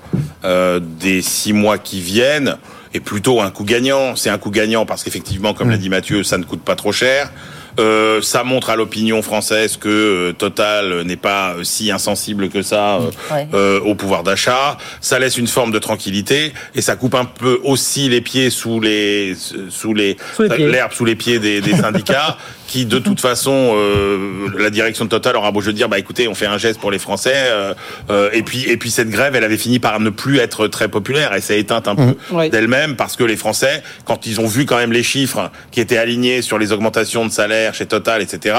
Speaker 13: euh, des six mois qui viennent, est plutôt un coup gagnant. C'est un coup gagnant parce qu'effectivement, comme l'a dit Mathieu, ça ne coûte pas trop cher. Euh, ça montre à l'opinion française que euh, Total n'est pas euh, si insensible que ça euh,
Speaker 3: Ouais.
Speaker 13: euh, au pouvoir d'achat. Ça laisse une forme de tranquillité et ça coupe un peu aussi les pieds sous les sous les
Speaker 1: Sous les pieds.
Speaker 13: l'herbe sous les pieds des, des syndicats qui de toute façon euh, la direction de Total aura beau jeu de dire bah écoutez on fait un geste pour les Français euh, euh, et puis et puis cette grève elle avait fini par ne plus être très populaire et s'est éteinte un peu
Speaker 1: Oui.
Speaker 13: d'elle-même parce que les Français quand ils ont vu quand même les chiffres qui étaient alignés sur les augmentations de salaire chez Total etc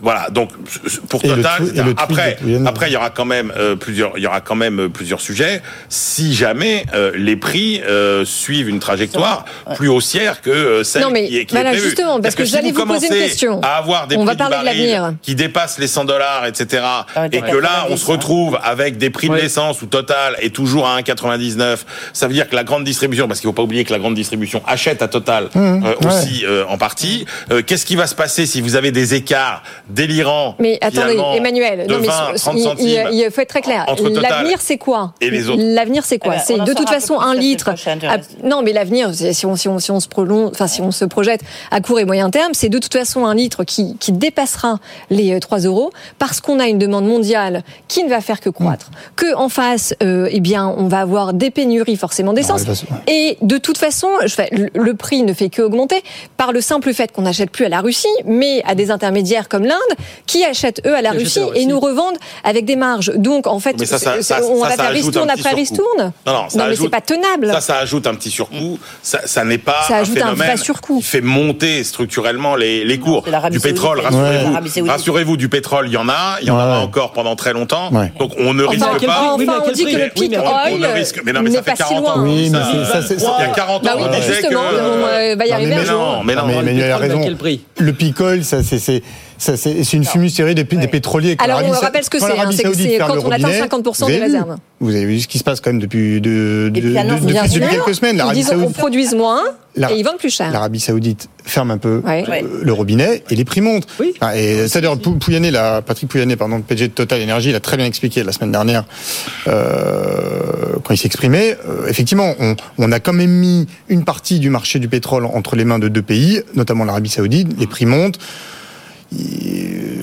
Speaker 13: voilà donc pour Total
Speaker 14: et le
Speaker 13: après après il y aura quand même euh, plusieurs il y aura quand même euh, plusieurs sujets. Si jamais euh, les prix euh, suivent une trajectoire plus haussière que celle
Speaker 2: Non, mais
Speaker 13: qui est, qui
Speaker 2: voilà,
Speaker 13: est prévue.
Speaker 2: justement, parce que
Speaker 13: si
Speaker 2: j'allais
Speaker 13: vous
Speaker 2: vous poser une
Speaker 13: commencez
Speaker 2: question.
Speaker 13: à avoir des
Speaker 2: On
Speaker 13: prix
Speaker 2: va
Speaker 13: du
Speaker 2: parler de
Speaker 13: baril
Speaker 2: l'avenir.
Speaker 13: qui dépassent les 100 dollars etc
Speaker 3: Ah,
Speaker 13: et que là on se retrouve avec des prix de l'essence où Total est toujours à 1,99 ça veut dire que la grande distribution parce qu'il faut pas oublier que la grande distribution achète à Total
Speaker 14: Mmh,
Speaker 13: euh,
Speaker 14: ouais.
Speaker 13: aussi euh, en partie Euh, qu'est-ce qui va se passer si vous avez des écarts délirants
Speaker 2: Mais attendez, Emmanuel,
Speaker 13: de
Speaker 2: non, mais
Speaker 13: 20,
Speaker 2: il-
Speaker 13: 30
Speaker 2: il,
Speaker 13: centimes
Speaker 2: il faut être très clair. L'avenir, c'est quoi
Speaker 13: et les autres.
Speaker 2: L'avenir, c'est quoi
Speaker 3: Eh ben,
Speaker 2: C'est de toute façon un litre. à- non, mais l'avenir, si on, si, on, si on se prolonge, enfin si on se projette à court et moyen terme, c'est de toute façon un litre qui, qui dépassera les euh, 3 euros parce qu'on a une demande mondiale qui ne va faire que croître. Que en face, euh, eh bien, on va avoir des pénuries forcément d'essence.
Speaker 14: de toute façon,
Speaker 2: Et de toute façon, je fais- le, prix ne fait que augmenter par le simple fait qu'on n'achète plus à la Russie, mais à des intermédiaires comme l'Inde qui achètent eux à la Russie
Speaker 1: à la Russie.
Speaker 2: et nous revendent avec des marges. Donc en fait,
Speaker 13: ça, ça- ça-
Speaker 2: on
Speaker 13: ça,
Speaker 2: va
Speaker 13: ça
Speaker 2: faire
Speaker 13: ajoute
Speaker 2: ristourne
Speaker 13: un
Speaker 2: après ristourne.
Speaker 13: Non, non, ça
Speaker 2: mais
Speaker 13: ajoute-
Speaker 2: c'est pas tenable.
Speaker 13: Ça, ça ajoute un petit surcoût. Ça, ça n'est pas
Speaker 2: Ça ajoute un
Speaker 13: phénomène
Speaker 2: vrai surcoût.
Speaker 13: qui fait monter structurellement les, les cours. Du pétrole, rassurez-vous. Rassurez-vous, du pétrole, il y en a. Il y en aura
Speaker 14: ouais.
Speaker 13: encore pendant très longtemps.
Speaker 14: Ouais.
Speaker 13: Donc on ne risque pas.
Speaker 2: on dit que le
Speaker 1: Oui,
Speaker 2: peak
Speaker 1: mais
Speaker 13: on, on ne
Speaker 2: oil
Speaker 13: risque. Mais non, mais ça fait
Speaker 2: pas si
Speaker 13: 40 ans.
Speaker 2: loin.
Speaker 14: Oui, mais
Speaker 13: Ça,
Speaker 14: c'est- ça, c'est-
Speaker 13: Il y a 40
Speaker 2: Bah
Speaker 13: ans,
Speaker 2: oui,
Speaker 13: on
Speaker 2: bah
Speaker 13: disait
Speaker 2: justement,
Speaker 13: que.
Speaker 2: on euh, va y arriver
Speaker 14: mais
Speaker 2: jour.
Speaker 13: non, mais non.
Speaker 14: mais
Speaker 1: le
Speaker 14: Emmanuel a raison. Le pic Lukoil, ça, c'est, c'est, ça, une fumisterie des, des pétroliers.
Speaker 2: Alors, on rappelle ce que c'est, hein, c'est que
Speaker 14: Saoudite
Speaker 2: c'est
Speaker 14: ferme
Speaker 2: quand on atteint
Speaker 14: robinet,
Speaker 2: 50%
Speaker 14: vous
Speaker 2: des réserves.
Speaker 14: Vous avez vu ce qui se passe quand même depuis, de, de-
Speaker 3: puis,
Speaker 14: de-
Speaker 3: annonce,
Speaker 14: depuis,
Speaker 2: Bien
Speaker 14: depuis
Speaker 2: sûr.
Speaker 14: quelques semaines.
Speaker 2: Ils
Speaker 14: L'Arabie
Speaker 2: disent on
Speaker 14: Saoudite,
Speaker 2: produise moins et ils vendent plus cher.
Speaker 14: L'Arabie Saoudite ferme un peu
Speaker 2: Ouais.
Speaker 14: euh, le robinet et les prix montent. Enfin, et c'est d'ailleurs Pou- Pouyanné, Patrick Pouyanné, pardon, le PDG de Total Energy, il a très bien expliqué la semaine dernière euh, quand il s'exprimait. Euh, effectivement, on, on a quand même mis une partie du marché du pétrole entre les mains de deux pays, notamment l'Arabie Saoudite. Les prix montent.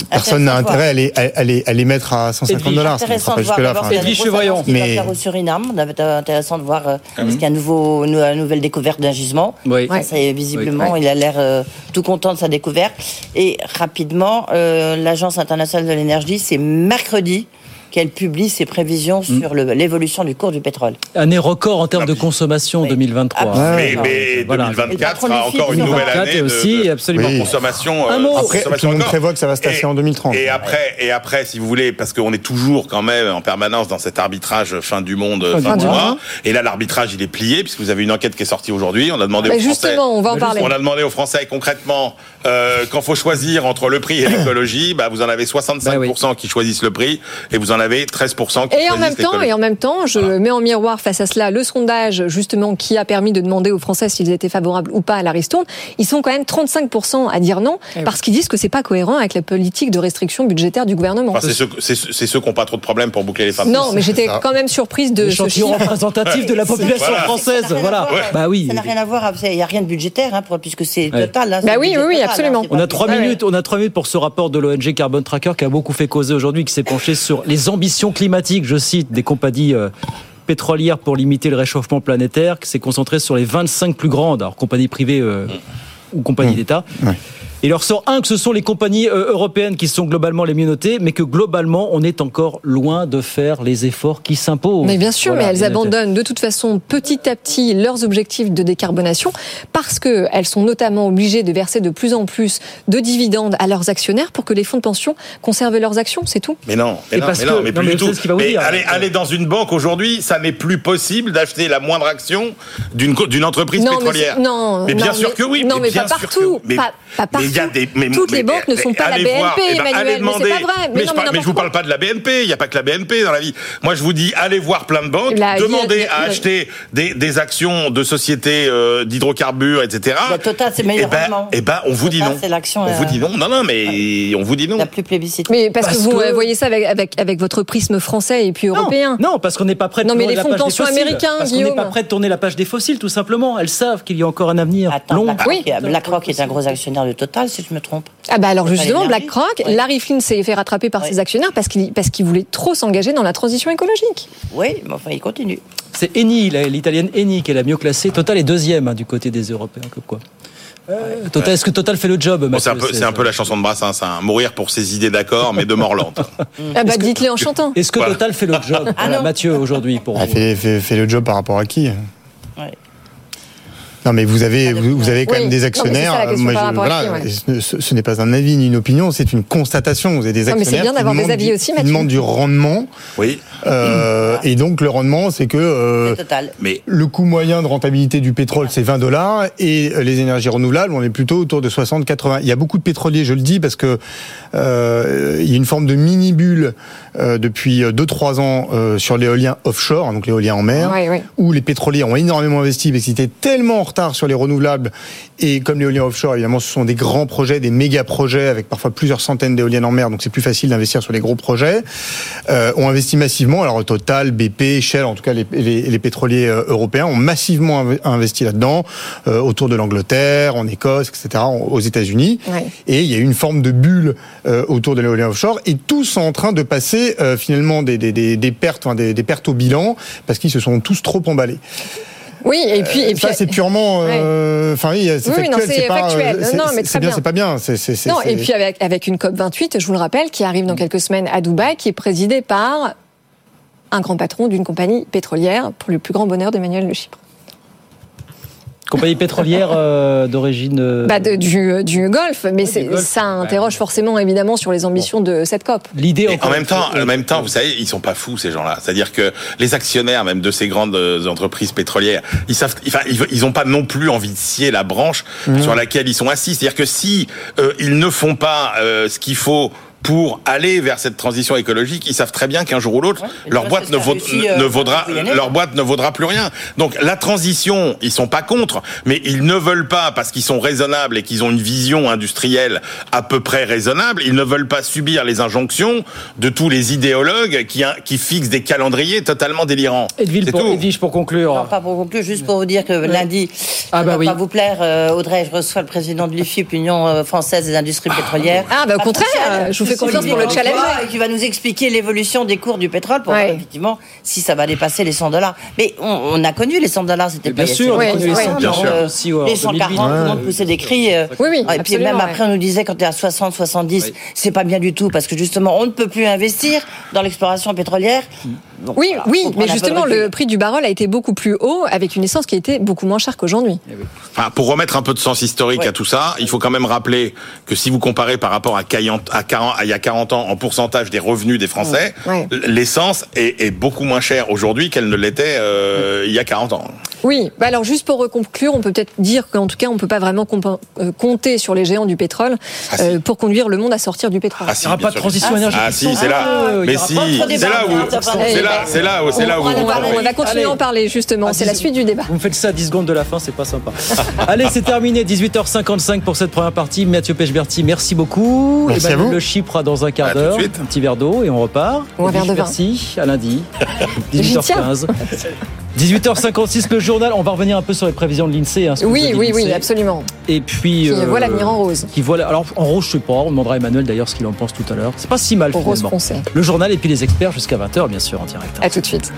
Speaker 14: Personne n'a intérêt à les, à, à les, à les mettre à 150 dollars. ne
Speaker 3: Intéressant de voir d'abord
Speaker 14: Enfin, Mais
Speaker 3: au Suriname. On avait intéressant de voir parce qu'il y a un nouveau, une, une nouvelle découverte d'un gisement.
Speaker 1: Oui.
Speaker 3: Ça, c'est visiblement,
Speaker 1: Oui.
Speaker 3: il a l'air euh, tout content de sa découverte. Et rapidement, euh, l'Agence internationale de l'énergie, c'est mercredi qu'elle publie ses prévisions
Speaker 1: Mm.
Speaker 3: sur l'évolution du cours du pétrole.
Speaker 1: Année record en termes de consommation 2023.
Speaker 13: Mais, mais
Speaker 1: Voilà.
Speaker 13: 2024 sera encore une nouvelle
Speaker 1: 24
Speaker 13: année de,
Speaker 1: aussi,
Speaker 13: de-
Speaker 1: absolument.
Speaker 13: de consommation.
Speaker 1: Un
Speaker 13: euh,
Speaker 1: mot.
Speaker 14: Après,
Speaker 13: consommation
Speaker 14: tout le monde
Speaker 13: encore.
Speaker 14: prévoit que ça va se tasser
Speaker 13: Et-
Speaker 14: en 2030.
Speaker 13: Et après, et après, si vous voulez, parce qu'on est toujours quand même en permanence dans cet arbitrage fin du monde,
Speaker 2: Fin
Speaker 13: fin
Speaker 2: du mois.
Speaker 13: mois. Et là, l'arbitrage, il est plié, puisque vous avez une enquête qui est sortie aujourd'hui. On a demandé
Speaker 2: Bah,
Speaker 13: aux Français.
Speaker 2: justement, on va en parler.
Speaker 13: On a demandé aux Français concrètement, euh, quand faut choisir entre le prix et l'écologie, bah, vous en avez 65% qui choisissent le prix, et vous en avez 13% qui
Speaker 2: Et en même temps, et en même temps, je mets en miroir face à cela le sondage justement qui a permis de demander aux Français s'ils étaient favorables ou pas à la ristourne. Ils sont quand même 35% à dire non parce qu'ils disent que c'est pas cohérent avec la politique de restriction budgétaire du gouvernement.
Speaker 13: Enfin, c'est ceux, qui n'ont pas trop de problèmes pour boucler les de
Speaker 2: Non, mais j'étais quand même surprise de ce
Speaker 1: L'échantillon
Speaker 2: chiffre.
Speaker 1: représentatif de la population
Speaker 13: Voilà.
Speaker 1: française. Voilà. Bah oui.
Speaker 3: Ça n'a rien à voir, il n'y a rien de budgétaire, hein, puisque c'est
Speaker 1: Ouais.
Speaker 3: total. hein,
Speaker 2: Bah oui, oui, oui,
Speaker 3: hein,
Speaker 2: absolument.
Speaker 3: c'est
Speaker 1: On a trois minutes, on a trois minutes pour ce rapport de l'ONG Carbon Tracker qui a beaucoup fait causer aujourd'hui, qui s'est penché sur les ambitions climatiques, je cite, des compagnies euh, pétrolières pour limiter le réchauffement planétaire, qui s'est concentré sur les 25 plus grandes, alors compagnies privées euh, ou compagnies d'État. Il leur sort un que ce sont les compagnies euh, européennes qui sont globalement les mieux notées, mais que globalement on est encore loin de faire les efforts qui s'imposent.
Speaker 2: Mais bien sûr,
Speaker 1: Voilà,
Speaker 2: mais elles abandonnent de toute façon petit à petit leurs objectifs de décarbonation parce qu'elles sont notamment obligées de verser de plus en plus de dividendes à leurs actionnaires pour que les fonds de pension conservent leurs actions, c'est tout.
Speaker 13: Mais non, mais
Speaker 1: Et
Speaker 13: non,
Speaker 1: parce
Speaker 13: mais, non,
Speaker 1: que-
Speaker 13: mais
Speaker 1: non,
Speaker 13: plus
Speaker 1: mais
Speaker 13: du tout.
Speaker 1: ce qu'il va vous
Speaker 13: Mais
Speaker 1: dire.
Speaker 13: aller, aller dans une banque aujourd'hui, ça n'est plus possible d'acheter la moindre action d'une entreprise
Speaker 2: Non,
Speaker 13: pétrolière.
Speaker 2: non,
Speaker 13: mais bien
Speaker 2: non,
Speaker 13: sûr
Speaker 2: mais-
Speaker 13: que oui.
Speaker 2: non, mais
Speaker 13: bien
Speaker 2: pas
Speaker 13: sûr
Speaker 2: partout,
Speaker 13: que- mais-
Speaker 2: pas- pas
Speaker 13: mais il y a
Speaker 2: partout.
Speaker 13: des- mais-
Speaker 2: Toutes
Speaker 13: mais-
Speaker 2: les banques ne sont pas la BNP,
Speaker 13: voir, eh ben,
Speaker 2: Emmanuel,
Speaker 13: allez
Speaker 2: mais c'est
Speaker 13: demander-
Speaker 2: pas vrai. Mais
Speaker 13: Mais,
Speaker 2: non,
Speaker 13: je,
Speaker 2: mais
Speaker 13: par- mais je vous parle pas de la BNP. Il n'y a pas que la BNP dans la vie. Moi, je vous dis, allez voir plein de banques,
Speaker 2: La-
Speaker 13: demandez à acheter des, des actions de sociétés euh, d'hydrocarbures, etc.
Speaker 3: La Total, c'est meilleur
Speaker 13: Eh ben, eh ben, on vous dit non.
Speaker 3: c'est l'action,
Speaker 13: On vous
Speaker 3: euh,
Speaker 13: dit non. Non, non, mais on vous dit non.
Speaker 3: La plus plébiscitée.
Speaker 2: Mais parce,
Speaker 1: Parce
Speaker 2: que vous euh, voyez ça avec, avec, avec votre prisme français et puis européen.
Speaker 1: Non, parce qu'on n'est pas prêt de
Speaker 2: Non, mais
Speaker 1: tourner
Speaker 2: les
Speaker 1: la
Speaker 2: fonds de
Speaker 1: page des
Speaker 2: pension
Speaker 1: fossiles.
Speaker 2: américains,
Speaker 1: Parce qu'on n'est pas prêt de tourner la page des fossiles, tout simplement. Elles savent qu'il y a encore un avenir long.
Speaker 3: BlackRock, est- BlackRock est un gros actionnaire de Total, si je me trompe.
Speaker 2: Ah bah alors justement. BlackRock, Larry Flynn s'est fait rattraper par ses actionnaires parce qu'il parce qu'il voulait trop s'engager dans la transition écologique.
Speaker 3: Oui, mais enfin, il continue.
Speaker 1: C'est Eni, l'italienne Eni, qui est la mieux classée. Total est deuxième hein, du côté des Européens. Comme quoi. Euh, Total, Est-ce que Total fait le job
Speaker 13: Bon, c'est un
Speaker 1: Mathieu
Speaker 13: peu, c'est un peu la chanson de Brassens, hein, mourir pour ses idées d'accord, mais de mort lente.
Speaker 2: Ah bah dites-les en chantant.
Speaker 1: Est-ce que
Speaker 13: Voilà.
Speaker 1: Total fait le job
Speaker 2: Ah
Speaker 1: Voilà,
Speaker 2: non.
Speaker 1: Mathieu, aujourd'hui, pour
Speaker 14: Ah,
Speaker 1: vous
Speaker 14: fait, fait- fait le job par rapport à qui?
Speaker 3: Ouais.
Speaker 14: Non, mais vous avez, vous, vous avez quand
Speaker 2: Oui.
Speaker 14: même des
Speaker 2: Non, mais c'est ça,
Speaker 14: actionnaires.
Speaker 2: la question
Speaker 14: Moi, je- voilà,
Speaker 2: qui,
Speaker 14: ce, ce- ce n'est pas un avis ni une opinion, c'est une constatation. Vous avez des
Speaker 2: Non, mais c'est
Speaker 14: actionnaires
Speaker 2: bien
Speaker 14: qui
Speaker 2: d'avoir des
Speaker 14: demandent
Speaker 2: avis
Speaker 14: du-
Speaker 2: aussi,
Speaker 14: qui
Speaker 2: Mathieu.
Speaker 14: demandent du rendement.
Speaker 13: Oui.
Speaker 14: Euh, et donc le rendement, c'est que euh,
Speaker 3: Total.
Speaker 13: Mais
Speaker 14: le coût moyen de rentabilité du pétrole, c'est 20 dollars, et euh, les énergies renouvelables, on est plutôt autour de 60-80. Il y a beaucoup de pétroliers, je le dis, parce que euh, il y a une forme de mini bulle euh, depuis 2-3 ans euh, sur l'éolien offshore, donc l'éolien en mer, où les pétroliers ont énormément investi, parce qu'ils étaient tellement en retard sur les renouvelables. Et comme l'éolien offshore, évidemment, ce sont des grands projets, des méga projets avec parfois plusieurs centaines d'éoliennes en mer, donc c'est plus facile d'investir sur les gros projets. Euh, ont investi massivement. Alors Total, BP, Shell, en tout cas les, les- les pétroliers euh, européens ont massivement inv- investi là-dedans, euh, autour de l'Angleterre, en Écosse, etc., aux États-Unis.
Speaker 2: Ouais.
Speaker 14: Et il y a eu une forme de bulle euh, autour de l'éolien offshore, et tous sont en train de passer euh, finalement des, des, des, des pertes, enfin, des, des pertes au bilan, parce qu'ils se sont tous trop emballés.
Speaker 2: Oui, et puis et puis
Speaker 14: Ça, c'est purement. euh, Enfin, oui, c'est
Speaker 2: Oui,
Speaker 14: factuel.
Speaker 2: c'est
Speaker 14: pas,
Speaker 2: factuel.
Speaker 14: euh, c'est-
Speaker 2: Non, mais très
Speaker 14: bien,
Speaker 2: bien.
Speaker 14: c'est pas bien.
Speaker 2: Non, et puis avec avec une COP 28, je vous le rappelle, qui arrive dans quelques semaines à Dubaï, qui est présidée par un grand patron d'une compagnie pétrolière pour le plus grand bonheur d'Emmanuel Le Chypre.
Speaker 1: Compagnie pétrolière euh, d'origine. euh,
Speaker 2: Bah, de- du, du Golfe, mais c'est-
Speaker 1: Golfe,
Speaker 2: ça interroge forcément évidemment sur les ambitions de cette COP.
Speaker 1: L'idée
Speaker 13: en même temps, en même temps, vous savez, ils sont pas fous ces gens-là. C'est-à-dire que les actionnaires, même de ces grandes euh, entreprises pétrolières, ils savent, enfin, ils, ils ont pas non plus envie de scier la branche
Speaker 1: Mhm.
Speaker 13: sur laquelle ils sont assis. C'est-à-dire que si euh, ils ne font pas euh, ce qu'il faut pour aller vers cette transition écologique, ils savent très bien qu'un jour ou l'autre, leur
Speaker 3: vois,
Speaker 13: boîte ne, vaut-
Speaker 3: réussi, euh,
Speaker 13: ne vaudra, leur boîte ne vaudra plus rien. Donc la transition, ils sont pas contre, mais ils ne veulent pas parce qu'ils sont raisonnables et qu'ils ont une vision industrielle à peu près raisonnable. Ils ne veulent pas subir les injonctions de tous les idéologues qui, qui fixent des calendriers totalement délirants.
Speaker 1: Edwige, pour. Edwige, pour conclure.
Speaker 3: Non, pas pour conclure, juste pour vous dire que lundi,
Speaker 1: Ah,
Speaker 3: ça
Speaker 1: bah
Speaker 3: va
Speaker 1: oui.
Speaker 3: pas vous plaire, euh, Audrey, je reçois le président de l'UFIP, l'Union euh, française des industries pétrolières.
Speaker 2: Ah, bah, au contraire, je vous fais confiance pour le
Speaker 3: dit-
Speaker 2: challenger.
Speaker 3: Et qui va nous expliquer l'évolution des cours du pétrole pour voir effectivement si ça va dépasser les 100 dollars. Mais on, on a connu les 100 dollars, c'était pas
Speaker 1: bien sûr,
Speaker 3: si
Speaker 1: on a
Speaker 3: longtemps.
Speaker 1: connu les 100
Speaker 3: Donc,
Speaker 1: bien sûr.
Speaker 3: euh, les 140,
Speaker 1: 2008.
Speaker 3: tout le monde poussait des cris. euh,
Speaker 2: Oui, oui,
Speaker 3: Et puis même après, on nous disait quand tu es à 60, 70, c'est pas bien du tout parce que justement, on ne peut plus investir dans l'exploration pétrolière. Donc,
Speaker 2: Oui,
Speaker 3: voilà,
Speaker 2: oui, mais
Speaker 3: de
Speaker 2: justement, le prix du baril a été beaucoup plus haut avec une essence qui était beaucoup moins chère qu'aujourd'hui.
Speaker 13: Enfin, pour remettre un peu de sens historique à tout ça, il faut quand même rappeler que si vous comparez par rapport à, 40 à 40 à il y a 40 ans en pourcentage des revenus des Français,
Speaker 2: Ouais.
Speaker 13: l'essence est, est beaucoup moins chère aujourd'hui qu'elle ne l'était euh, il y a 40 ans.
Speaker 2: Oui, bah alors juste pour conclure, on peut peut-être dire qu'en tout cas, on peut pas vraiment euh, compter sur les géants du pétrole euh, pour conduire le monde à sortir du pétrole.
Speaker 13: Ah, si, bien sûr. Ah si, c'est là. Mais si, c'est là où, c'est là, c'est là où, c'est là où.
Speaker 2: On va, on va continuer à en parler justement, c'est la suite du débat.
Speaker 1: Vous me faites ça à 10 secondes de la fin, c'est pas sympa. Allez, c'est terminé, 18h55 pour cette première partie. Mathieu Pechberti, merci beaucoup.
Speaker 14: Merci
Speaker 1: Emmanuel
Speaker 14: à vous.
Speaker 1: Le Chypre dans un quart d'heure. Un petit verre d'eau et on repart.
Speaker 2: Ou un verre de vin.
Speaker 1: Merci, à lundi.
Speaker 2: J'y tiens.
Speaker 1: 18h15. 18h56, le journal. On va revenir un peu sur les prévisions de l'INSEE. hein,
Speaker 2: Oui, oui, oui, absolument.
Speaker 1: Et puis.
Speaker 2: Qui voit l'avenir en rose.
Speaker 1: Qui voit, alors, en rose, je sais pas. On demandera à Emmanuel d'ailleurs ce qu'il en pense tout à l'heure. C'est pas si mal
Speaker 2: Au rose
Speaker 1: finalement.
Speaker 2: foncé.
Speaker 1: Le journal et puis les experts jusqu'à 20h, bien sûr, en direct.
Speaker 2: À tout de suite.